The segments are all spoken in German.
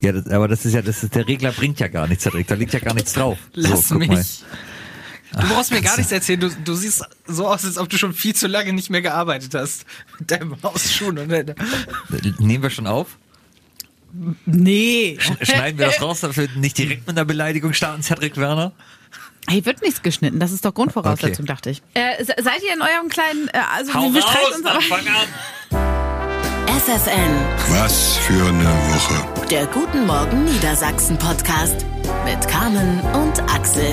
Ja, das, aber das ist ja, das ist, der Regler bringt ja gar nichts, Cedric. Da liegt ja gar nichts drauf. Lass so, mich. mal. Du brauchst mir gar nichts erzählen. Du, du siehst so aus, als ob du schon viel zu lange nicht mehr gearbeitet hast. Mit deinem Hausschuhen und deiner Nehmen wir schon auf? Nee. Schneiden wir das raus, dass wir nicht direkt mit einer Beleidigung starten, Cedric Werner? Hier wird nichts geschnitten. Das ist doch Grundvoraussetzung, Okay. dachte ich. Äh, se- seid ihr in eurem kleinen, äh, also Hau wir streiten raus, uns aber. dann fang an! FFN, Was für eine Woche. der Guten Morgen Niedersachsen Podcast mit Carmen und Axel.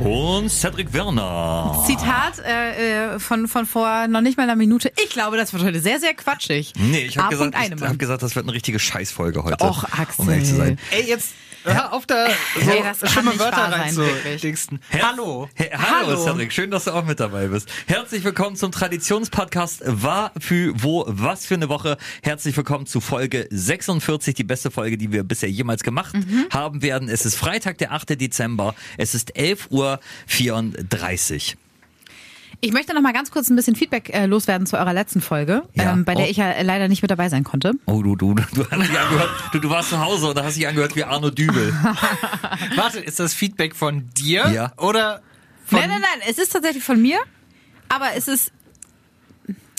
Und Cedric Werner. Zitat äh, äh, von, von vor noch nicht mal einer Minute. Ich glaube, das wird heute sehr, sehr quatschig. Nee, ich habe gesagt, ich hab gesagt, das wird eine richtige Scheißfolge heute. Och, Axel. Um ehrlich zu sein. Ey, jetzt hör auf da so Ey, das kann schlimme Wörter rein zu dingsten. Hallo. He Hallo, Hallo. Cedric, schön, dass du auch mit dabei bist. Herzlich willkommen zum Traditionspodcast War für wo was für eine Woche. Herzlich willkommen zu Folge 46, die beste Folge, die wir bisher jemals gemacht Mhm. haben werden. Es ist Freitag, der 8. Dezember. Es ist 11.34 Uhr. Ich möchte noch mal ganz kurz ein bisschen Feedback äh, loswerden zu eurer letzten Folge, Ja. ähm, bei der Oh. ich ja leider nicht mit dabei sein konnte. Oh, du, du, du, angehört, du, du warst zu Hause und da hast dich angehört wie Arno Dübel. Warte, ist das Feedback von dir? Ja. Oder von Nein, nein, nein, es ist tatsächlich von mir, aber es ist,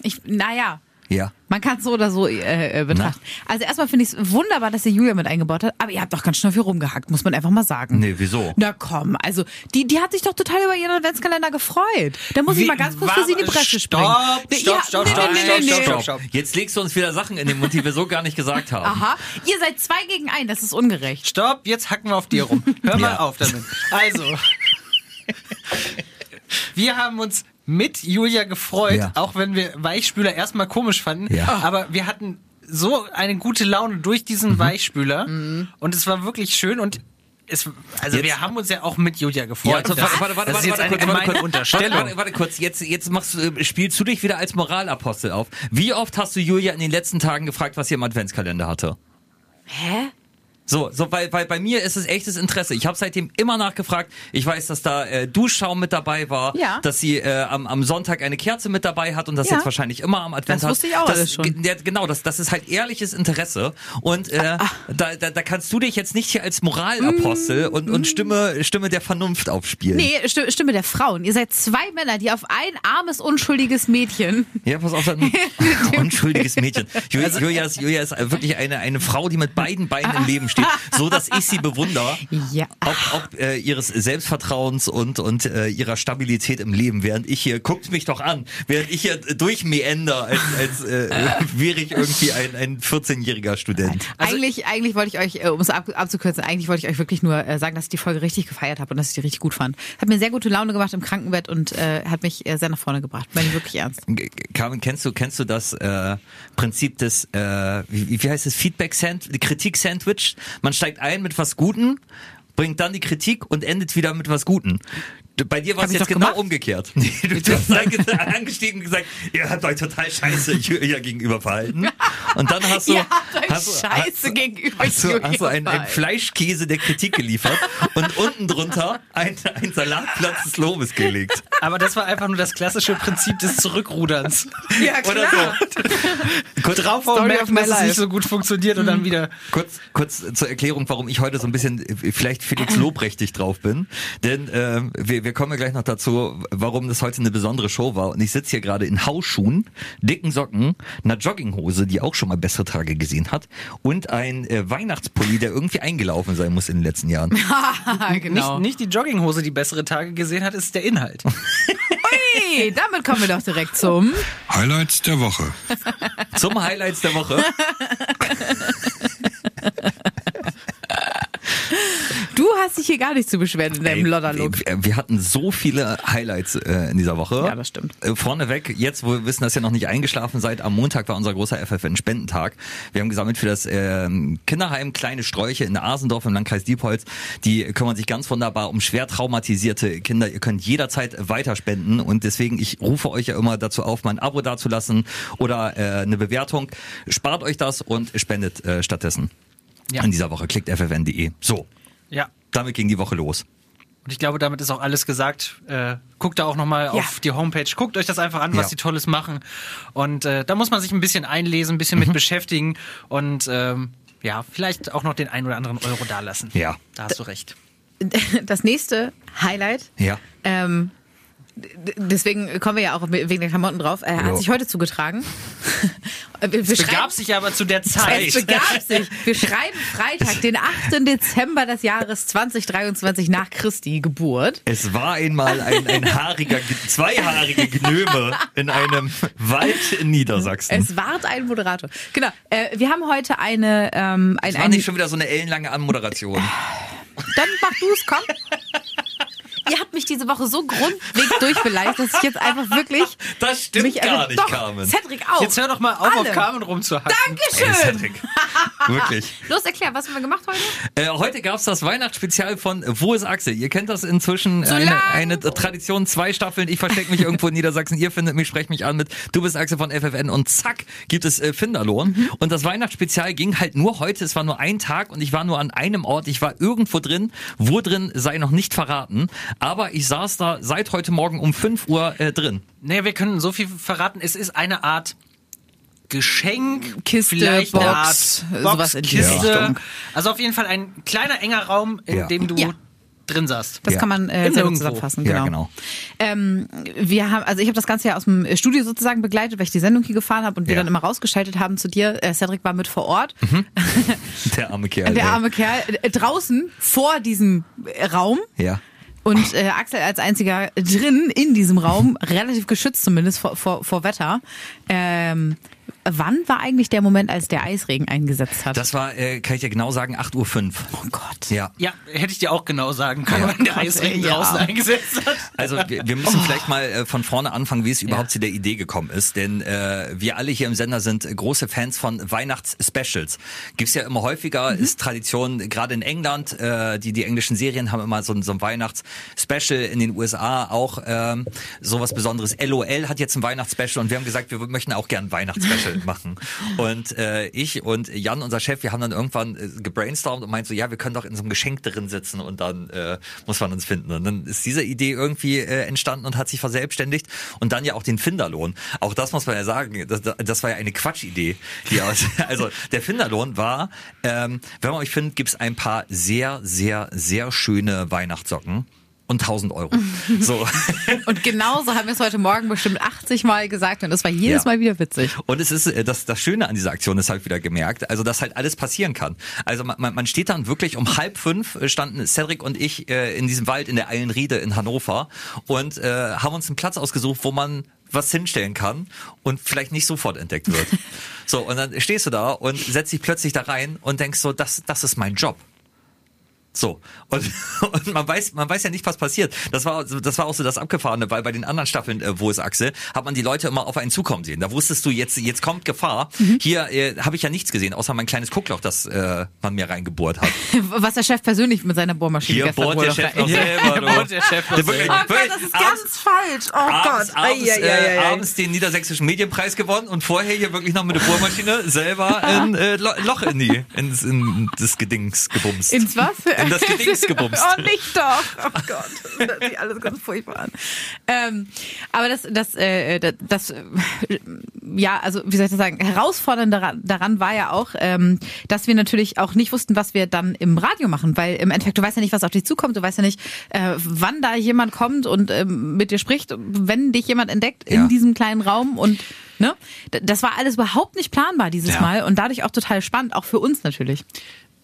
ich, naja, Ja. Man kann es so oder so äh, äh, betrachten. Also erstmal finde ich es wunderbar, dass ihr Julia mit eingebaut hat, aber ihr habt doch ganz schön viel rumgehackt, muss man einfach mal sagen. Nee, wieso? Na komm, also die, die hat sich doch total über ihren Adventskalender gefreut. Da muss ich Wie- mal ganz kurz für sie in die Bresche springen. Stopp, Nee, stopp, stopp, nee, stopp, nee, stopp, nee, nee. stopp, stopp. Jetzt legst du uns wieder Sachen in den Mund, die wir so gar nicht gesagt haben. Aha, ihr seid zwei gegen ein, das ist ungerecht. Stopp, jetzt hacken wir auf dir rum. Hör mal Ja. auf damit. Also, wir haben uns mit Julia gefreut, Ja. auch wenn wir Weichspüler erstmal komisch fanden. Ja. Aber wir hatten so eine gute Laune durch diesen Mhm. Weichspüler und es war wirklich schön und es, also Jetzt- wir haben uns ja auch mit Julia Ja, gefreut. also, warte, warte, warte, das ist warte, jetzt warte, eine warte, kurz, Unterstellung. Warte, warte, warte kurz, jetzt, jetzt machst, du- äh, spielst du dich wieder als Moralapostel auf. Wie oft hast du Julia in den letzten Tagen gefragt, was sie im Adventskalender hatte? Hä? So, so weil, weil bei mir ist es echtes Interesse. Ich habe seitdem immer nachgefragt. Ich weiß, dass da äh, Duschschaum mit dabei war, Ja. dass sie äh, am, am Sonntag eine Kerze mit dabei hat und das Ja. jetzt wahrscheinlich immer am Advent Das hat. wusste ich auch das, alles schon. Ja, genau, das, das ist halt ehrliches Interesse. Und äh, Ah, da, da, da kannst du dich jetzt nicht hier als Moralapostel und, und Stimme, Stimme der Vernunft aufspielen. Mm. Nee, Stimme, Stimme der Frauen. Ihr seid zwei Männer, die auf ein armes, unschuldiges Mädchen. Ja, pass auf, ein unschuldiges Mädchen. Julia, Julia, ist, Julia ist wirklich eine, eine Frau, die mit beiden Beinen im Leben steht, so dass ich sie bewundere. Ja. Ob, ob äh, ihres Selbstvertrauens und, und äh, ihrer Stabilität im Leben, während ich hier, guckt mich doch an, während ich hier durchmeander, als, als äh, wäre ich irgendwie ein, ein 14-jähriger Student. eigentlich, eigentlich wollte ich euch, äh, um es ab, abzukürzen, eigentlich wollte ich euch wirklich nur äh, sagen, dass ich die Folge richtig gefeiert habe und dass ich die richtig gut fand. Hat mir sehr gute Laune gemacht im Krankenbett und äh, hat mich äh, sehr nach vorne gebracht. Meine ich wirklich ernst. Carmen, kennst du, kennst du das äh, Prinzip des, äh, wie, wie heißt es, Feedback-Sandwich, Kritik-Sandwich? Man steigt ein mit was Guten, bringt dann die Kritik und endet wieder mit was Guten. Bei dir war es jetzt genau gemacht. umgekehrt. Du, du hast ange- angestiegen und gesagt, ihr habt euch total scheiße Julia gegenüber verhalten. Und dann hast du, Ihr habt euch hast, du- scheiße hast, du- gegenüber hast du, hast du einen, einen. Fleischkäse der Kritik geliefert und unten drunter ein, ein Salatplatz des Lobes gelegt. Aber das war einfach nur das klassische Prinzip des Zurückruderns. Ja, Oder so. Kurz, Draufhauen, Story merken, dass es nicht so gut funktioniert und dann wieder Kurz, kurz zur Erklärung, warum ich heute so ein bisschen äh, vielleicht Felix Lobrechtlich drauf bin. Denn ähm, wir, wir kommen ja gleich noch dazu, warum das heute eine besondere Show war. Und ich sitze hier gerade in Hausschuhen, dicken Socken, einer Jogginghose, die auch schon mal bessere Tage gesehen hat, und ein äh, Weihnachtspulli, der irgendwie eingelaufen sein muss in den letzten Jahren. genau. nicht, nicht die Jogginghose, die bessere Tage gesehen hat, ist der Inhalt. Ui, damit kommen wir doch direkt zum. Highlights der Woche. Zum Highlights der Woche. Du hast dich hier gar nicht zu beschweren in deinem Lodderlook. Wir, hatten so viele Highlights äh, in dieser Woche. Ja, das stimmt. Äh, vorneweg, jetzt, wo wir wissen, dass ihr noch nicht eingeschlafen seid, am Montag war unser großer FFN-Spendentag. Wir haben gesammelt für das ähm, Kinderheim Kleine Sträuche in Asendorf im Landkreis Diepholz. Die kümmern sich ganz wunderbar um schwer traumatisierte Kinder. Ihr könnt jederzeit weiterspenden und deswegen, ich rufe euch ja immer dazu auf, mal ein Abo dazulassen oder äh, eine Bewertung. Spart euch das und spendet äh, stattdessen. Ja. In dieser Woche klickt ffn.de. So, Ja. damit ging die Woche los. Und ich glaube, damit ist auch alles gesagt. Äh, guckt da auch nochmal Ja. auf die Homepage, guckt euch das einfach an, was Ja. die Tolles machen. Und äh, da muss man sich ein bisschen einlesen, ein bisschen Mhm. mit beschäftigen und ähm, ja, vielleicht auch noch den einen oder anderen Euro dalassen. Ja. Da hast du recht. Das nächste Highlight, Ja. ähm, d- deswegen kommen wir ja auch wegen der Klamotten drauf, äh, Jo. hat sich heute zugetragen. wir, wir Begab sich aber zu der Es Zeit. begab sich. Wir schreiben Freitag, den 8. Dezember des Jahres 2023 nach Christi Geburt. Es war einmal ein, ein haariger, zweihaarige Gnöme in einem Wald in Niedersachsen. Es ward ein Moderator. Genau. Äh, wir haben heute eine, ähm, ein, Es war ein nicht schon wieder so eine ellenlange Anmoderation. Dann mach du es, komm. Ihr habt mich diese Woche so grundweg durchbeleidigt, dass ich jetzt einfach wirklich. Das stimmt mich, also gar nicht, doch, Carmen. Cedric auch. Jetzt hör doch mal auf, Alle. auf Carmen rumzuhacken. Ey, Dankeschön. Cedric. Wirklich. Los, erklär, was haben wir gemacht heute? Äh, heute gab's das Weihnachtsspezial von Wo ist Axel? Ihr kennt das inzwischen, So eine, eine Tradition, zwei Staffeln. Ich verstecke mich irgendwo in Niedersachsen, ihr findet mich, sprecht mich an mit Du bist Axel von FFN und zack, gibt es äh, Finderlohn. Mhm. Und das Weihnachtsspezial ging halt nur heute, es war nur ein Tag und ich war nur an einem Ort, ich war irgendwo drin, wo drin sei noch nicht verraten, aber ich saß da seit heute Morgen um 5 Uhr äh, drin. Nee, wir können so viel verraten. Es ist eine Art Geschenk, Kiste, vielleicht eine Box, Art sowas Box, in die Kiste. Also auf jeden Fall ein kleiner enger Raum, in Ja. dem du Ja. drin saßt. Das Ja. kann man äh, sehr gut zusammenfassen. Ja, Genau. genau. Ähm, wir haben, also ich habe das Ganze ja aus dem Studio sozusagen begleitet, weil ich die Sendung hier gefahren habe und wir Ja. dann immer rausgeschaltet haben zu dir. Äh, Cedric war mit vor Ort. Der arme Kerl. Der arme Kerl äh, draußen vor diesem Raum. Ja. Und äh, Axel als einziger drin in diesem Raum, relativ geschützt zumindest vor, vor, vor Wetter. Ähm, wann war eigentlich der Moment, als der Eisregen eingesetzt hat? Das war, äh, kann ich dir genau sagen, 8.05 Uhr. oh Gott. Ja. Ja, hätte ich dir auch genau sagen können, wenn der Gott, Eisregen ja. draußen eingesetzt hat. Also wir, wir müssen vielleicht mal äh, von vorne anfangen, wie es überhaupt zu der Idee gekommen ist. Denn äh, wir alle hier im Sender sind große Fans von Weihnachtsspecials. Gibt's ja immer häufiger, ist Tradition, gerade in England, äh, die, die englischen Serien haben immer so, ein- so ein Weihnachtsspecial, in den USA auch ähm, sowas Besonderes. LOL hat jetzt ein Weihnachtsspecial und wir haben gesagt, wir möchten auch gern ein Weihnachtsspecial machen. Und äh, ich und Jan, unser Chef, wir haben dann irgendwann äh, gebrainstormt und meint so, ja, wir können doch in so einem Geschenk drin sitzen und dann äh, muss man uns finden. Und dann ist diese Idee irgendwie äh, entstanden und hat sich verselbstständigt. Und dann ja auch den Finderlohn. Auch das muss man ja sagen, das, das war ja eine Quatschidee. Die aus, also der Finderlohn war, ähm, wenn man euch findet, gibt's ein paar sehr, sehr, sehr schöne Weihnachtssocken. Und 1000 Euro. So. Und genauso haben wir es heute Morgen bestimmt 80 Mal gesagt und das war jedes Ja. Mal wieder witzig. Und es ist äh, das, das Schöne an dieser Aktion ist halt wieder gemerkt, also dass halt alles passieren kann. Also man, man steht dann wirklich um halb fünf äh, standen Cedric und ich äh, in diesem Wald in der Eilenriede in Hannover und äh, haben uns einen Platz ausgesucht, wo man was hinstellen kann und vielleicht nicht sofort entdeckt wird. So, und dann stehst du da und setzt dich plötzlich da rein und denkst so, das, das ist mein Job. So. Und, und man weiß, man weiß ja nicht, was passiert. Das war, das war auch so das Abgefahrene, weil bei den anderen Staffeln, äh, wo es Axel, hat man die Leute immer auf einen zukommen sehen. Da wusstest du, jetzt, jetzt kommt Gefahr. Hier äh, habe ich ja nichts gesehen, außer mein kleines Guckloch, das äh, man mir reingebohrt hat. Was der Chef persönlich mit seiner Bohrmaschine Hier gestern bohrt der Chef noch selber. du. bohrt der Chef noch Der wirklich- selber. Oh Gott, das ist ganz falsch. Oh abends, Gott. abends, Ei, ei, ei, äh, abends den niedersächsischen Medienpreis gewonnen und vorher hier wirklich noch mit der Bohrmaschine selber ein äh, Lo- Loch in die, ins, in das Gedings gebumst. Ins was? In das Gedings gebumst. Oh, nicht doch. Oh Gott. Das hört sich alles ganz furchtbar an. Ähm, aber das, das, äh, das, das, äh, ja, also wie soll ich das sagen, herausfordernd daran, daran war ja auch, ähm, dass wir natürlich auch nicht wussten, was wir dann im Radio machen, weil im Endeffekt, du weißt ja nicht, was auf dich zukommt, du weißt ja nicht, äh, wann da jemand kommt und ähm, mit dir spricht, wenn dich jemand entdeckt Ja. in diesem kleinen Raum und ne, das war alles überhaupt nicht planbar dieses Ja. Mal und dadurch auch total spannend, auch für uns natürlich.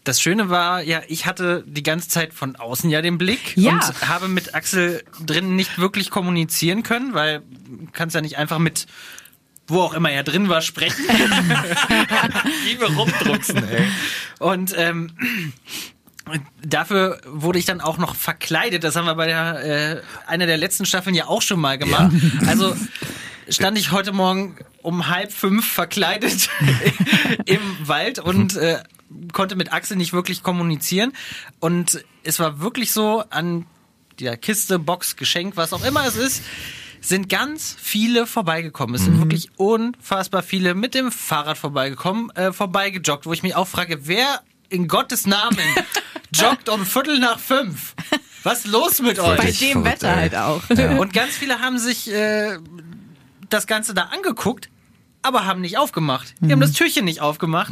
Das Schöne war, ja, ich hatte die ganze Zeit von außen ja den Blick Ja. und habe mit Axel drin nicht wirklich kommunizieren können, weil du kannst ja nicht einfach mit wo auch immer er drin war, sprechen. Wie wir rumdrucksen, ey. Und ähm, dafür wurde ich dann auch noch verkleidet. Das haben wir bei der äh, einer der letzten Staffeln ja auch schon mal gemacht. Also stand ich heute Morgen um halb fünf verkleidet im Wald und äh, konnte mit Axel nicht wirklich kommunizieren. Und es war wirklich so an der Kiste, Box, Geschenk, was auch immer es ist, sind ganz viele vorbeigekommen. Es sind wirklich unfassbar viele mit dem Fahrrad vorbeigekommen, äh, vorbeigejoggt, wo ich mich auch frage, wer in Gottes Namen joggt um Viertel nach fünf Was ist los mit Bei euch? Wirklich dem Wetter halt auch. Und ganz viele haben sich äh, das Ganze da angeguckt, aber haben nicht aufgemacht. Die haben das Türchen nicht aufgemacht.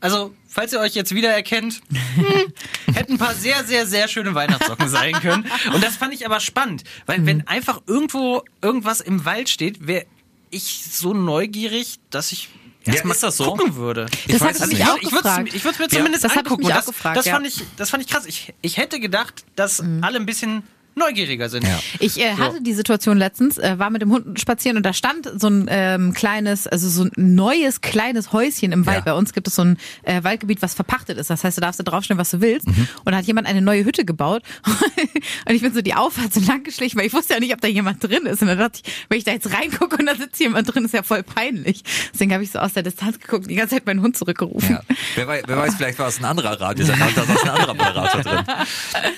Also, falls ihr euch jetzt wiedererkennt, hm, hätten ein paar sehr, sehr, sehr schöne Weihnachtssocken sein können. Und das fand ich aber spannend, weil wenn einfach irgendwo irgendwas im Wald steht, wäre ich so neugierig, dass ich Ja, erstmal ist das so? gucken würde. Das weiß es mich nicht. auch ich würde gefragt. ich würd's mir Ja, zumindest das ich angucken. mich das, gefragt, das, ja. fand ich, das fand ich krass. Ich, ich hätte gedacht, dass alle ein bisschen neugieriger sind. Ja. Ich äh, hatte die Situation letztens, äh, war mit dem Hund spazieren und da stand so ein ähm, kleines, also so ein neues kleines Häuschen im Wald. Ja. Bei uns gibt es so ein äh, Waldgebiet, was verpachtet ist. Das heißt, du darfst da draufstellen, was du willst. Mhm. Und da hat jemand eine neue Hütte gebaut. und ich bin so die Auffahrt so lang geschlichen, weil ich wusste ja nicht, ob da jemand drin ist. Und dann dachte ich, wenn ich da jetzt reingucke und da sitzt jemand drin, ist ja voll peinlich. Deswegen habe ich so aus der Distanz geguckt und die ganze Zeit meinen Hund zurückgerufen. Ja. Wer, weiß, wer weiß, vielleicht war es ein anderer und da saß ein anderer Moderator drin.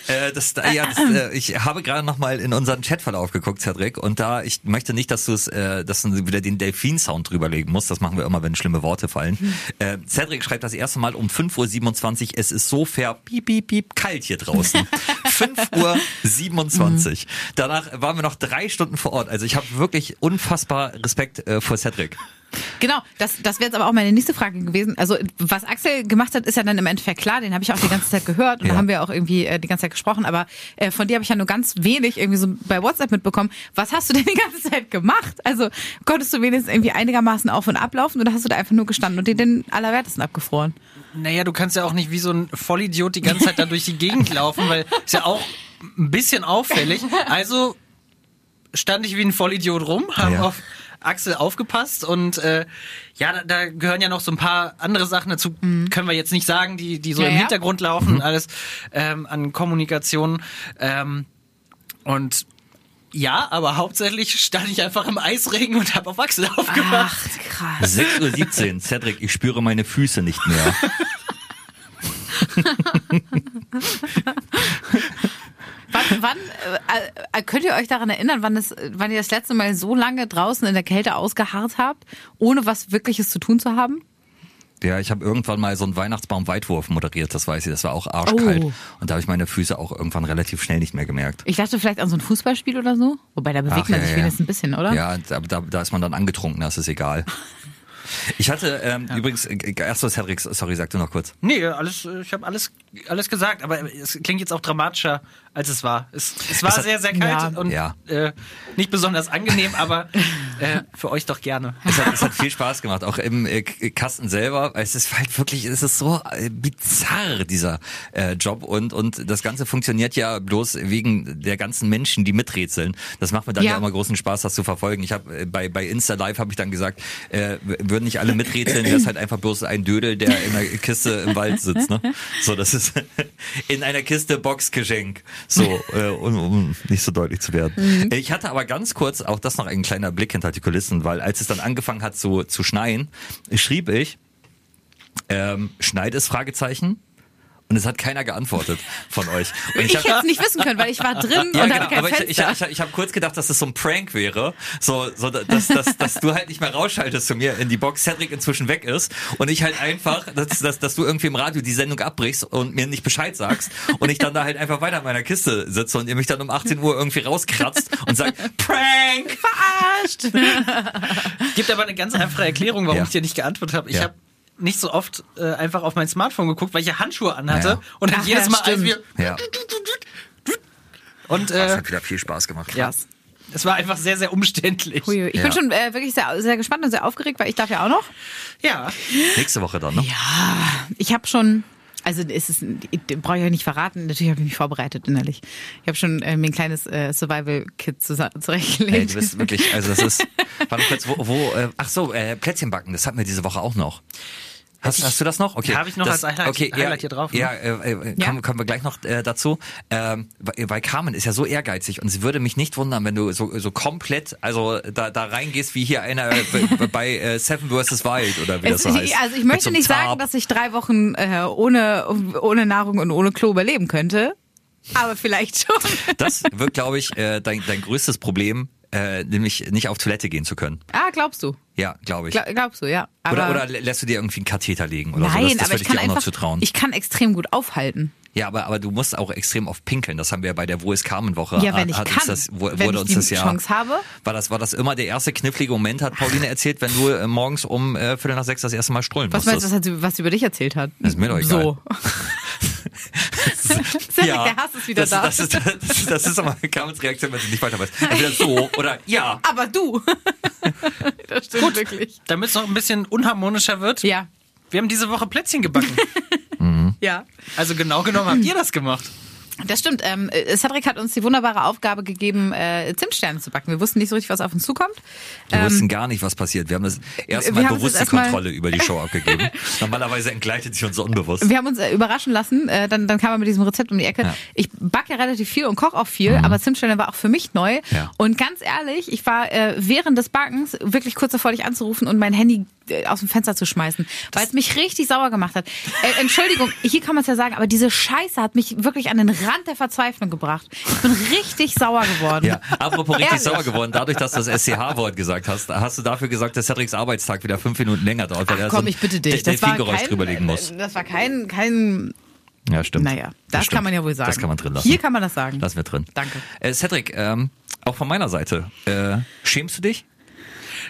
Äh, das, ja, das, äh, ich habe gerade noch mal in unseren Chatverlauf geguckt, Cedric, und da, ich möchte nicht, dass du es, äh, dass du wieder den Delfin-Sound drüberlegen musst. Das machen wir immer, wenn schlimme Worte fallen. Äh, Cedric schreibt das erste Mal um 5.27 Uhr, es ist so fair, piep, piep, piep, kalt hier draußen. 5.27 Uhr. Danach waren wir noch drei Stunden vor Ort. Also ich habe wirklich unfassbar Respekt äh, vor Cedric. Genau, das, das wäre jetzt aber auch meine nächste Frage gewesen. Also was Axel gemacht hat, ist ja dann im Endeffekt klar, den habe ich auch die ganze Zeit gehört und Ja. da haben wir auch irgendwie äh, die ganze Zeit gesprochen, aber äh, von dir habe ich ja nur ganz wenig irgendwie so bei WhatsApp mitbekommen. Was hast du denn die ganze Zeit gemacht? Also konntest du wenigstens irgendwie einigermaßen auf und ablaufen oder hast du da einfach nur gestanden und dir den Allerwertesten abgefroren? Naja, du kannst ja auch nicht wie so ein Vollidiot die ganze Zeit da durch die Gegend laufen, weil ist ja auch ein bisschen auffällig. Also stand ich wie ein Vollidiot rum, haben Ja. auf Axel aufgepasst und äh, ja, da, da gehören ja noch so ein paar andere Sachen dazu, können wir jetzt nicht sagen, die, die so Ja, im ja. Hintergrund laufen, alles ähm, an Kommunikation. Ähm, und ja, aber hauptsächlich stand ich einfach im Eisregen und habe auf Axel aufgepasst. Ach, krass. 6.17 Uhr, Cedric, ich spüre meine Füße nicht mehr. Wann, wann äh, äh, könnt ihr euch daran erinnern, wann, es, wann ihr das letzte Mal so lange draußen in der Kälte ausgeharrt habt, ohne was Wirkliches zu tun zu haben? Ja, ich habe irgendwann mal so einen Weihnachtsbaum-Weitwurf moderiert, das weiß ich, das war auch arschkalt. Oh. Und da habe ich meine Füße auch irgendwann relativ schnell nicht mehr gemerkt. Ich dachte vielleicht an so ein Fußballspiel oder so. Wobei, da bewegt Ach, man ja, sich ja. wenigstens ein bisschen, oder? Ja, da, da, da ist man dann angetrunken, das ist egal. Ich hatte ähm, übrigens, äh, erst so Cedric, sorry, sag du noch kurz. Nee, alles, ich habe alles, alles gesagt, aber es klingt jetzt auch dramatischer, als es war. Es, es war Es hat- sehr, sehr kalt Ja. und Ja. Äh, nicht besonders angenehm, aber äh, für euch doch gerne. Es hat, es hat viel Spaß gemacht, auch im äh, Kasten selber. Es ist halt wirklich, es ist so äh, bizarr, dieser äh, Job. Und, und das Ganze funktioniert ja bloß wegen der ganzen Menschen, die miträtseln. Das macht mir dann ja, Ja. immer großen Spaß, das zu verfolgen. Ich habe äh, bei, bei Insta Live habe ich dann gesagt, äh, würden nicht alle miträtseln, wäre es halt einfach bloß ein Dödel, der in einer Kiste im Wald sitzt. Ne? So, das ist in einer Kiste Boxgeschenk. So, äh, um, um nicht so deutlich zu werden. Ich hatte aber ganz kurz, auch das noch ein kleiner Blick hinter die Kulissen, weil als es dann angefangen hat zu, zu schneien, schrieb ich, ähm, schneit es Fragezeichen? Und es hat keiner geantwortet von euch. Und Ich hab- hätte es nicht wissen können, weil ich war drin ja, und genau, hatte kein aber ich, Fenster. ich, ich, ich habe kurz gedacht, dass das so ein Prank wäre, so, so dass, dass, dass du halt nicht mehr rausschaltest zu mir in die Box, Cedric inzwischen weg ist und ich halt einfach, dass, dass, dass du irgendwie im Radio die Sendung abbrichst und mir nicht Bescheid sagst und ich dann da halt einfach weiter in meiner Kiste sitze und ihr mich dann um 18 Uhr irgendwie rauskratzt und sagt, Prank! Verarscht. Gibt aber eine ganz einfache Erklärung, warum Ja. ich dir nicht geantwortet habe. Ich Ja. habe nicht so oft äh, einfach auf mein Smartphone geguckt, weil ich ja Handschuhe anhatte Ja. und dann Ach jedes ja, Mal als wir Ja, und das äh, hat wieder viel Spaß gemacht. ja, es war einfach sehr sehr umständlich. Hui, Ich Ja. bin schon äh, wirklich sehr, sehr gespannt und sehr aufgeregt, weil ich darf ja auch noch. Ja, Nächste Woche dann, ne? Ich habe schon, also es ist, brauche ich euch nicht verraten, natürlich habe ich mich vorbereitet innerlich. Ich habe schon äh, mir ein kleines äh, Survival-Kit zusa- Ey, zurechtgelegt. du bist wirklich, also das ist, warte kurz, wo, wo äh, ach so, äh, Plätzchen backen, das hatten wir diese Woche auch noch. Hast, ich- hast du das noch? Okay. Hab ich noch das, als Highlight- okay, Highlight ja, hier drauf, ne? Ja, äh, äh, Ja. Kommen, kommen wir gleich noch äh, dazu. Ähm, weil, weil Carmen ist ja so ehrgeizig und sie würde mich nicht wundern, wenn du so, so komplett, also da, da reingehst wie hier einer äh, bei, bei äh, Seven vs. Wild oder wie das Es, so heißt. also ich möchte so nicht sagen, Tarp. dass ich drei Wochen äh, ohne, ohne Nahrung und ohne Klo überleben könnte. Aber vielleicht schon. Das wird, glaube ich, äh, dein, dein größtes Problem, äh, nämlich nicht auf Toilette gehen zu können. Ah, glaubst du? Ja, glaube ich. Gla glaubst du, ja. Aber oder, oder lä- lässt du dir irgendwie einen Katheter legen oder so? nein, Das, das aber würde ich kann dir auch noch einfach, zutrauen. ich kann extrem gut aufhalten. Ja, aber, aber du musst auch extrem oft pinkeln. Das haben wir bei der Wo ist Carmen-Woche. Ja, wenn ich hat kann. Uns das, wo, Wenn wurde ich uns die das ja, Chance habe. War das, war das immer der erste knifflige Moment, hat Pauline erzählt, wenn du äh, morgens um äh, Viertel nach sechs das erste Mal strollen Was meinst du, musstest? was, hat sie, was sie über dich erzählt hat? Das ist mir doch egal. So. Cedric, der Hass ist wieder das, da. Das ist, das, ist, das ist aber Carmens Reaktion, wenn sie nicht weiter weiß. Entweder so oder ja. Aber du. das stimmt wirklich. Damit es noch ein bisschen unharmonischer wird, Ja. Wir haben diese Woche Plätzchen gebacken. Ja. Also genau genommen habt ihr das gemacht. Das stimmt. Ähm, äh, Cedric hat uns die wunderbare Aufgabe gegeben, äh, Zimtsterne zu backen. Wir wussten nicht so richtig, was auf uns zukommt. Wir Ähm, wussten gar nicht, was passiert. Wir haben das erstmal- Kontrolle über die Show abgegeben. Normalerweise entgleitet sich uns unbewusst. Wir haben uns äh, überraschen lassen. Äh, dann, dann kam er mit diesem Rezept um die Ecke. Ja. Ich backe ja relativ viel und koche auch viel, aber Zimtsterne war auch für mich neu. Ja. Und ganz ehrlich, ich war äh, während des Backens wirklich kurz davor, dich anzurufen und mein Handy aus dem Fenster zu schmeißen, weil es mich richtig sauer gemacht hat. Äh, Entschuldigung, hier kann man es ja sagen, aber diese Scheiße hat mich wirklich an den Rand der Verzweiflung gebracht. Ich bin richtig sauer geworden. Ja, apropos richtig Ehrlich. sauer geworden, dadurch, dass du das SCH-Wort gesagt hast, hast du dafür gesagt, dass Cedrics Arbeitstag wieder fünf Minuten länger dauert, weil Ach er komm, so ich bitte dich. Das war kein, drüberlegen muss. äh, Das war kein, kein Ja, stimmt. Naja, das, stimmt. kann man ja wohl sagen. Das kann man drin lassen. Hier kann man das sagen. Lassen wir drin. Danke. Äh, Cedric, ähm, auch von meiner Seite, äh, schämst du dich?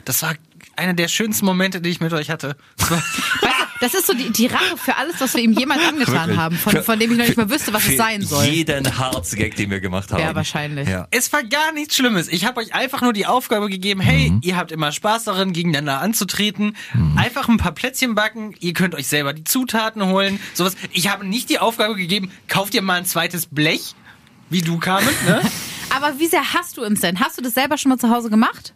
Das war einer der schönsten Momente, die ich mit euch hatte. Das war- Weißt du, das ist so die, die Rache für alles, was wir ihm jemals angetan Wirklich. haben, von, von dem ich noch nicht mal wüsste, was für es sein soll. jeden Harzgag, den wir gemacht haben. Ja, wahrscheinlich. Ja. Es war gar nichts Schlimmes. Ich habe euch einfach nur die Aufgabe gegeben, hey, ihr habt immer Spaß darin, gegeneinander anzutreten. Einfach ein paar Plätzchen backen, ihr könnt euch selber die Zutaten holen, sowas. Ich habe nicht die Aufgabe gegeben, kauft ihr mal ein zweites Blech, wie du Carmen, ne? Aber wie sehr hast du uns denn? Hast du das selber schon mal zu Hause gemacht?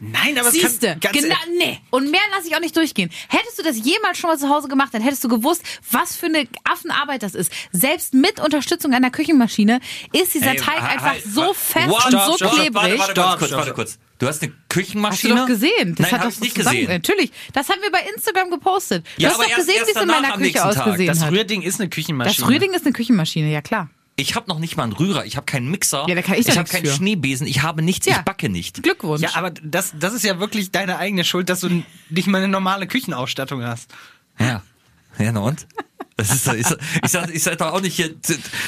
Nein, aber es Siehste, kann ganz genau, nee. Und mehr lasse ich auch nicht durchgehen. Hättest du das jemals schon mal zu Hause gemacht, dann hättest du gewusst, was für eine Affenarbeit das ist. Selbst mit Unterstützung einer Küchenmaschine ist dieser Ey, Teig halt, einfach halt, so fest What? und Stopp, so stopp, klebrig. Warte, warte, warte kurz, warte kurz. Du hast eine Hast du Küchenmaschine? doch gesehen? Das Nein, hat hab doch ich nicht zusammen- gesehen. Natürlich. Das haben wir bei Instagram gepostet. Du Ja, hast aber doch erst- gesehen, wie es in meiner Küche ausgesehen Das hat. Rührding ist eine Das Küchenmaschine. Rührding ist eine Küchenmaschine, ja klar. Ich habe noch nicht mal einen Rührer, ich habe keinen Mixer, Ja, da kann ich ich habe keinen für. Schneebesen, ich habe nichts, Ja. ich backe nicht. Glückwunsch. Ja, aber das, das ist ja wirklich deine eigene Schuld, dass du nicht mal eine normale Küchenausstattung hast. Ja. Ja, na und? Das ist, ich, sag- ich, sag, ich sag doch auch nicht hier,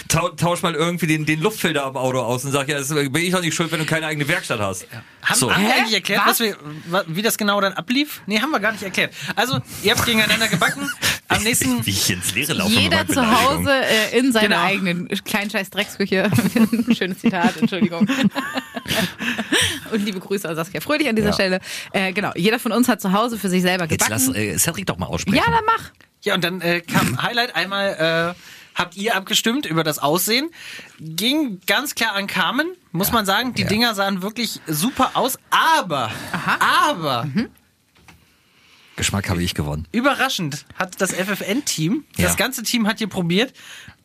tausch mal irgendwie den, den Luftfilter am Auto aus und sag, ja, das bin ich doch nicht schuld, wenn du keine eigene Werkstatt hast. Haben, so. haben wir eigentlich erklärt, Was? was wir, wie das genau dann ablief? Nee, haben wir gar nicht erklärt. Also, ihr habt gegeneinander gebacken. Am nächsten, Wie ich ins Leere laufe Jeder zu. Hause äh, in seiner Genau. eigenen kleinen scheiß Drecksküche. Schönes Zitat, Entschuldigung. Und liebe Grüße an Saskia Fröhlich an dieser Ja. Stelle. Äh, genau, jeder von uns hat zu Hause für sich selber Jetzt gebacken. lass äh, Cedric doch mal aussprechen. ja, dann mach. Ja, und dann äh, kam Highlight einmal, äh, habt ihr abgestimmt über das Aussehen. Ging ganz klar an Carmen, muss man sagen. Die ja. Dinger sahen wirklich super aus, aber, aber, Geschmack habe ich gewonnen. überraschend hat das FFN-Team, Ja. das ganze Team hat hier probiert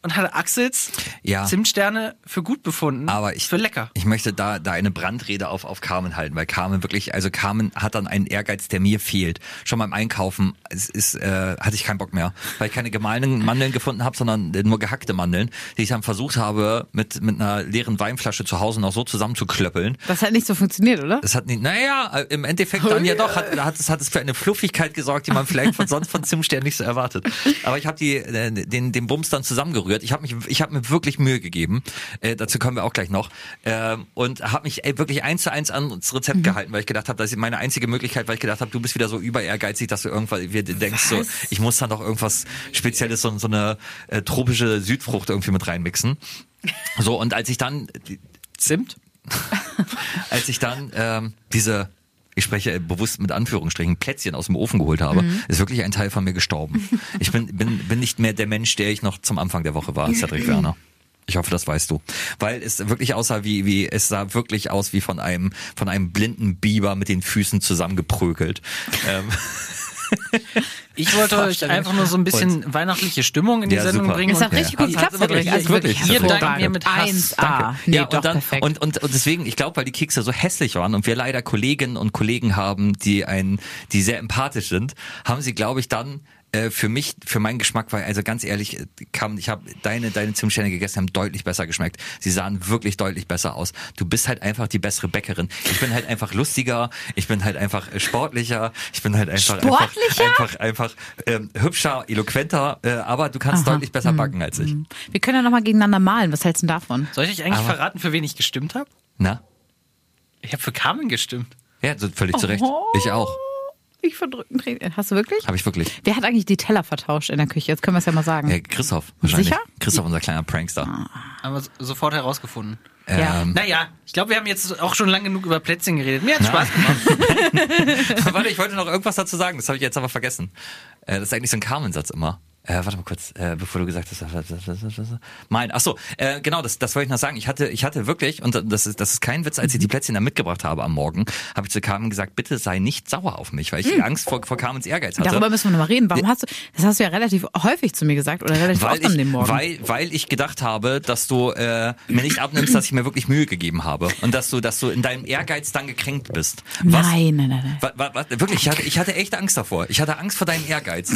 und hat Axels Ja. Zimtsterne für gut befunden. Aber ich, für lecker. ich möchte da, da eine Brandrede auf, auf Carmen halten, weil Carmen wirklich, also Carmen hat dann einen Ehrgeiz, der mir fehlt. Schon beim Einkaufen es ist, äh, hatte ich keinen Bock mehr, weil ich keine gemahlenen Mandeln gefunden habe, sondern nur gehackte Mandeln, die ich dann versucht habe, mit, mit einer leeren Weinflasche zu Hause noch so zusammenzuklöppeln. Das hat nicht so funktioniert, oder? Das hat nicht, naja, im Endeffekt dann ja doch, hat, hat, es, hat es für eine Fluffigkeit gesorgt, die man vielleicht von sonst von Zimtstern nicht so erwartet. Aber ich habe die äh, den den Bums dann zusammengerührt. Ich habe mich ich habe mir wirklich Mühe gegeben. Äh, dazu kommen wir auch gleich noch. Ähm, und habe mich ey, wirklich eins zu eins ans Rezept gehalten, weil ich gedacht habe, das ist meine einzige Möglichkeit, weil ich gedacht habe, du bist wieder so über ehrgeizig, dass du irgendwann wir denkst so, ich muss dann doch irgendwas Spezielles so, so eine äh, tropische Südfrucht irgendwie mit reinmixen. So und als ich dann Zimt? als ich dann ähm, diese, ich spreche bewusst mit Anführungsstrichen, Plätzchen aus dem Ofen geholt habe, ist wirklich ein Teil von mir gestorben. Ich bin, bin, bin nicht mehr der Mensch, der ich noch zum Anfang der Woche war, Cedric Werner. Ich hoffe, das weißt du. Weil es wirklich aussah wie, wie, es sah wirklich aus wie von einem, von einem blinden Biber mit den Füßen zusammengeprügelt. Ähm, Ich wollte euch einfach nur so ein bisschen weihnachtliche Stimmung in die Ja, Sendung super. bringen. Es hat und- richtig Ja. gut geklappt, wirklich-. Also wirklich, wirklich Cedric. dankt mir mit Hass. 1A. Nee, ja, und, dann, und, und, und deswegen, ich glaube, weil die Kekse so hässlich waren und wir leider Kolleginnen und Kollegen haben, die ein, die sehr empathisch sind, haben sie, glaube ich, dann äh, für mich, für meinen Geschmack war, also ganz ehrlich, äh, kam, ich habe deine, deine Zimtsterne gegessen, haben deutlich besser geschmeckt. Sie sahen wirklich deutlich besser aus. Du bist halt einfach die bessere Bäckerin. Ich bin halt einfach lustiger, ich bin halt einfach äh, sportlicher, ich bin halt einfach Sportlicher? einfach einfach, einfach ähm, hübscher, eloquenter, äh, aber du kannst Aha. deutlich besser backen als ich. Wir können ja nochmal gegeneinander malen. Was hältst du denn davon? Soll ich euch eigentlich Aber- verraten, für wen ich gestimmt habe? Na? Ich habe für Carmen gestimmt. Ja, so völlig zu Recht. Ich auch. Ich verdrückten Tränen. Hast du wirklich? Habe ich wirklich. Wer hat eigentlich die Teller vertauscht in der Küche? Jetzt können wir es ja mal sagen. Äh, Christoph, wahrscheinlich. Sicher? Christoph, unser kleiner Prankster. Haben wir sofort herausgefunden. Ja. Ähm, Naja, ich glaube, wir haben jetzt auch schon lange genug über Plätzchen geredet. Mir hat Spaß gemacht. warte, ich wollte noch irgendwas dazu sagen, das habe ich jetzt aber vergessen. Äh, das ist eigentlich so ein Carmen-Satz immer. Äh, warte mal kurz, äh, bevor du gesagt hast, mein, ach so, äh, genau, das, das wollte ich noch sagen. Ich hatte, ich hatte wirklich, und das ist, das ist kein Witz, als ich die Plätzchen da mitgebracht habe am Morgen, habe ich zu Carmen gesagt, bitte sei nicht sauer auf mich, weil ich Angst vor, vor Carmens Ehrgeiz hatte. Darüber müssen wir nochmal reden. Warum hast du, das hast du ja relativ häufig zu mir gesagt oder relativ weil oft an ich, dem Morgen. weil, weil ich gedacht habe, dass du äh, mir nicht abnimmst, dass ich mir wirklich Mühe gegeben habe und dass du, dass du in deinem Ehrgeiz dann gekränkt bist. Was, nein, nein, nein, nein. wa, wa, wa, wirklich, ich hatte, ich hatte echt Angst davor. Ich hatte Angst vor deinem Ehrgeiz.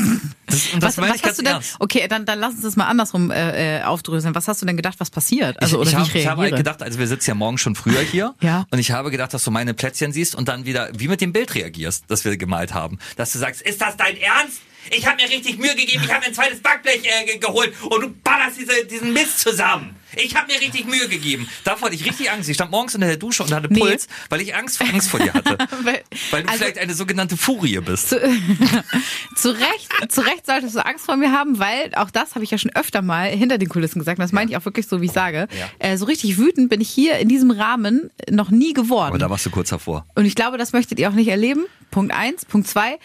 Das, und das Was, meine ich ganz hast du denn? ernst. Okay, dann, dann lass uns das mal andersrum äh, äh, aufdröseln. Was hast du denn gedacht, was passiert? Also ich, oder ich, wie hab, ich ich habe halt gedacht, also wir sitzen ja morgen schon früher hier Ja. und ich habe gedacht, dass du meine Plätzchen siehst und dann wieder wie mit dem Bild reagierst, das wir gemalt haben. Dass du sagst, ist das dein Ernst? Ich habe mir richtig Mühe gegeben, ich habe mir ein zweites Backblech äh, ge- geholt und du ballerst diese, diesen Mist zusammen. Ich habe mir richtig Mühe gegeben. Davor hatte ich richtig Angst. Ich stand morgens unter der Dusche und hatte Nee. Puls, weil ich Angst, Angst vor dir hatte. Weil- Weil du also- vielleicht eine sogenannte Furie bist. zu Recht, zu Recht solltest du Angst vor mir haben, weil auch das habe ich ja schon öfter mal hinter den Kulissen gesagt. Und das meine ich auch wirklich so, wie ich sage. Ja. Äh, so richtig wütend bin ich hier in diesem Rahmen noch nie geworden. Aber da warst du kurz davor. Und ich glaube, das möchtet ihr auch nicht erleben. Punkt eins. Punkt zwei. Äh,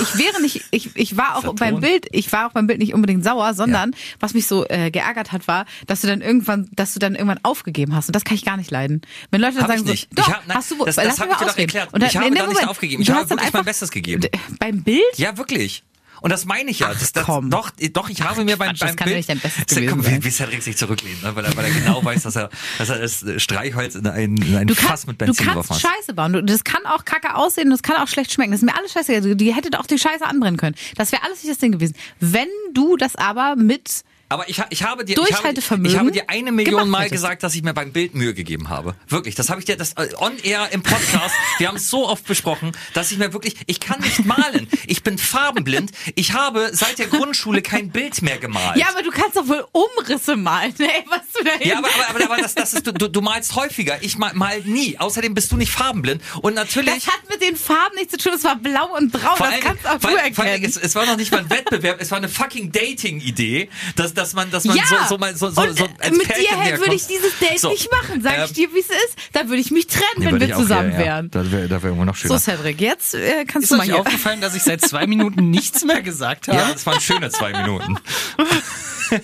ich wäre nicht, ich, ich war auch beim Bild, ich war auch beim Bild nicht unbedingt sauer, sondern was mich so äh, geärgert hat, war, dass du dann irgendwann, dass du dann irgendwann aufgegeben hast. Und das kann ich gar nicht leiden. Wenn Leute dann Hab sagen nicht. so, doch, Ich hab- nein, hast du, das- lass das mich mal ich doch ausreden. erklärt. Und dann, Ich habe da nee, nicht Moment. aufgegeben. Ich Du habe wirklich mein Bestes gegeben. Beim Bild? Ja, wirklich. Und das meine ich ja. Das, das, komm. Doch, doch, ich habe mir beim, Quatsch, das beim kann Bild... nicht dein Bestes Komm, wie, wie Cedric sich zurücklehnt, ne? weil, er, weil er genau weiß, dass er, dass er das Streichholz in ein, in ein Du Fass kannst, mit du Benzin kannst geworfen hat. Scheiße bauen. Du, das kann auch kacke aussehen und das kann auch schlecht schmecken. Das ist mir alles scheiße. Also, die hättet auch die Scheiße anbrennen können. Das wäre alles nicht das Ding gewesen. Wenn du das aber mit Aber ich, ich habe dir, ich habe, ich habe dir eine Million Mal hättest. gesagt, dass ich mir beim Bild Mühe gegeben habe. Wirklich, das habe ich dir, das äh, on air im Podcast. wir haben es so oft besprochen, dass ich mir wirklich, ich kann nicht malen. Ich bin farbenblind. Ich habe seit der Grundschule kein Bild mehr gemalt. Ja, aber du kannst doch wohl Umrisse malen, ey, was du da Ja, aber, aber, aber, aber das, das ist, du, du, du malst häufiger. Ich mal, mal nie. Außerdem bist du nicht farbenblind. Und natürlich. Das hat mit den Farben nichts zu tun. Es war blau und braun. Vor Das allem- kannst auch vor du vor allem, erkennen. Es, es war noch nicht mal ein Wettbewerb, es war eine fucking Dating-Idee, dass, dass man, dass man ja, so, so mal so, so, und so mit Pärchen dir würde ich dieses Date So, nicht machen. Sag ähm, ich dir, wie es ist. Dann würde ich mich trennen, nee, wenn wir zusammen ja, ja. wären. Das wäre das wär immer noch schöner. So, Cedric, jetzt äh, kannst Ist du mal euch hier. aufgefallen, dass ich seit zwei Minuten nichts mehr gesagt habe? ja, das waren schöne zwei Minuten.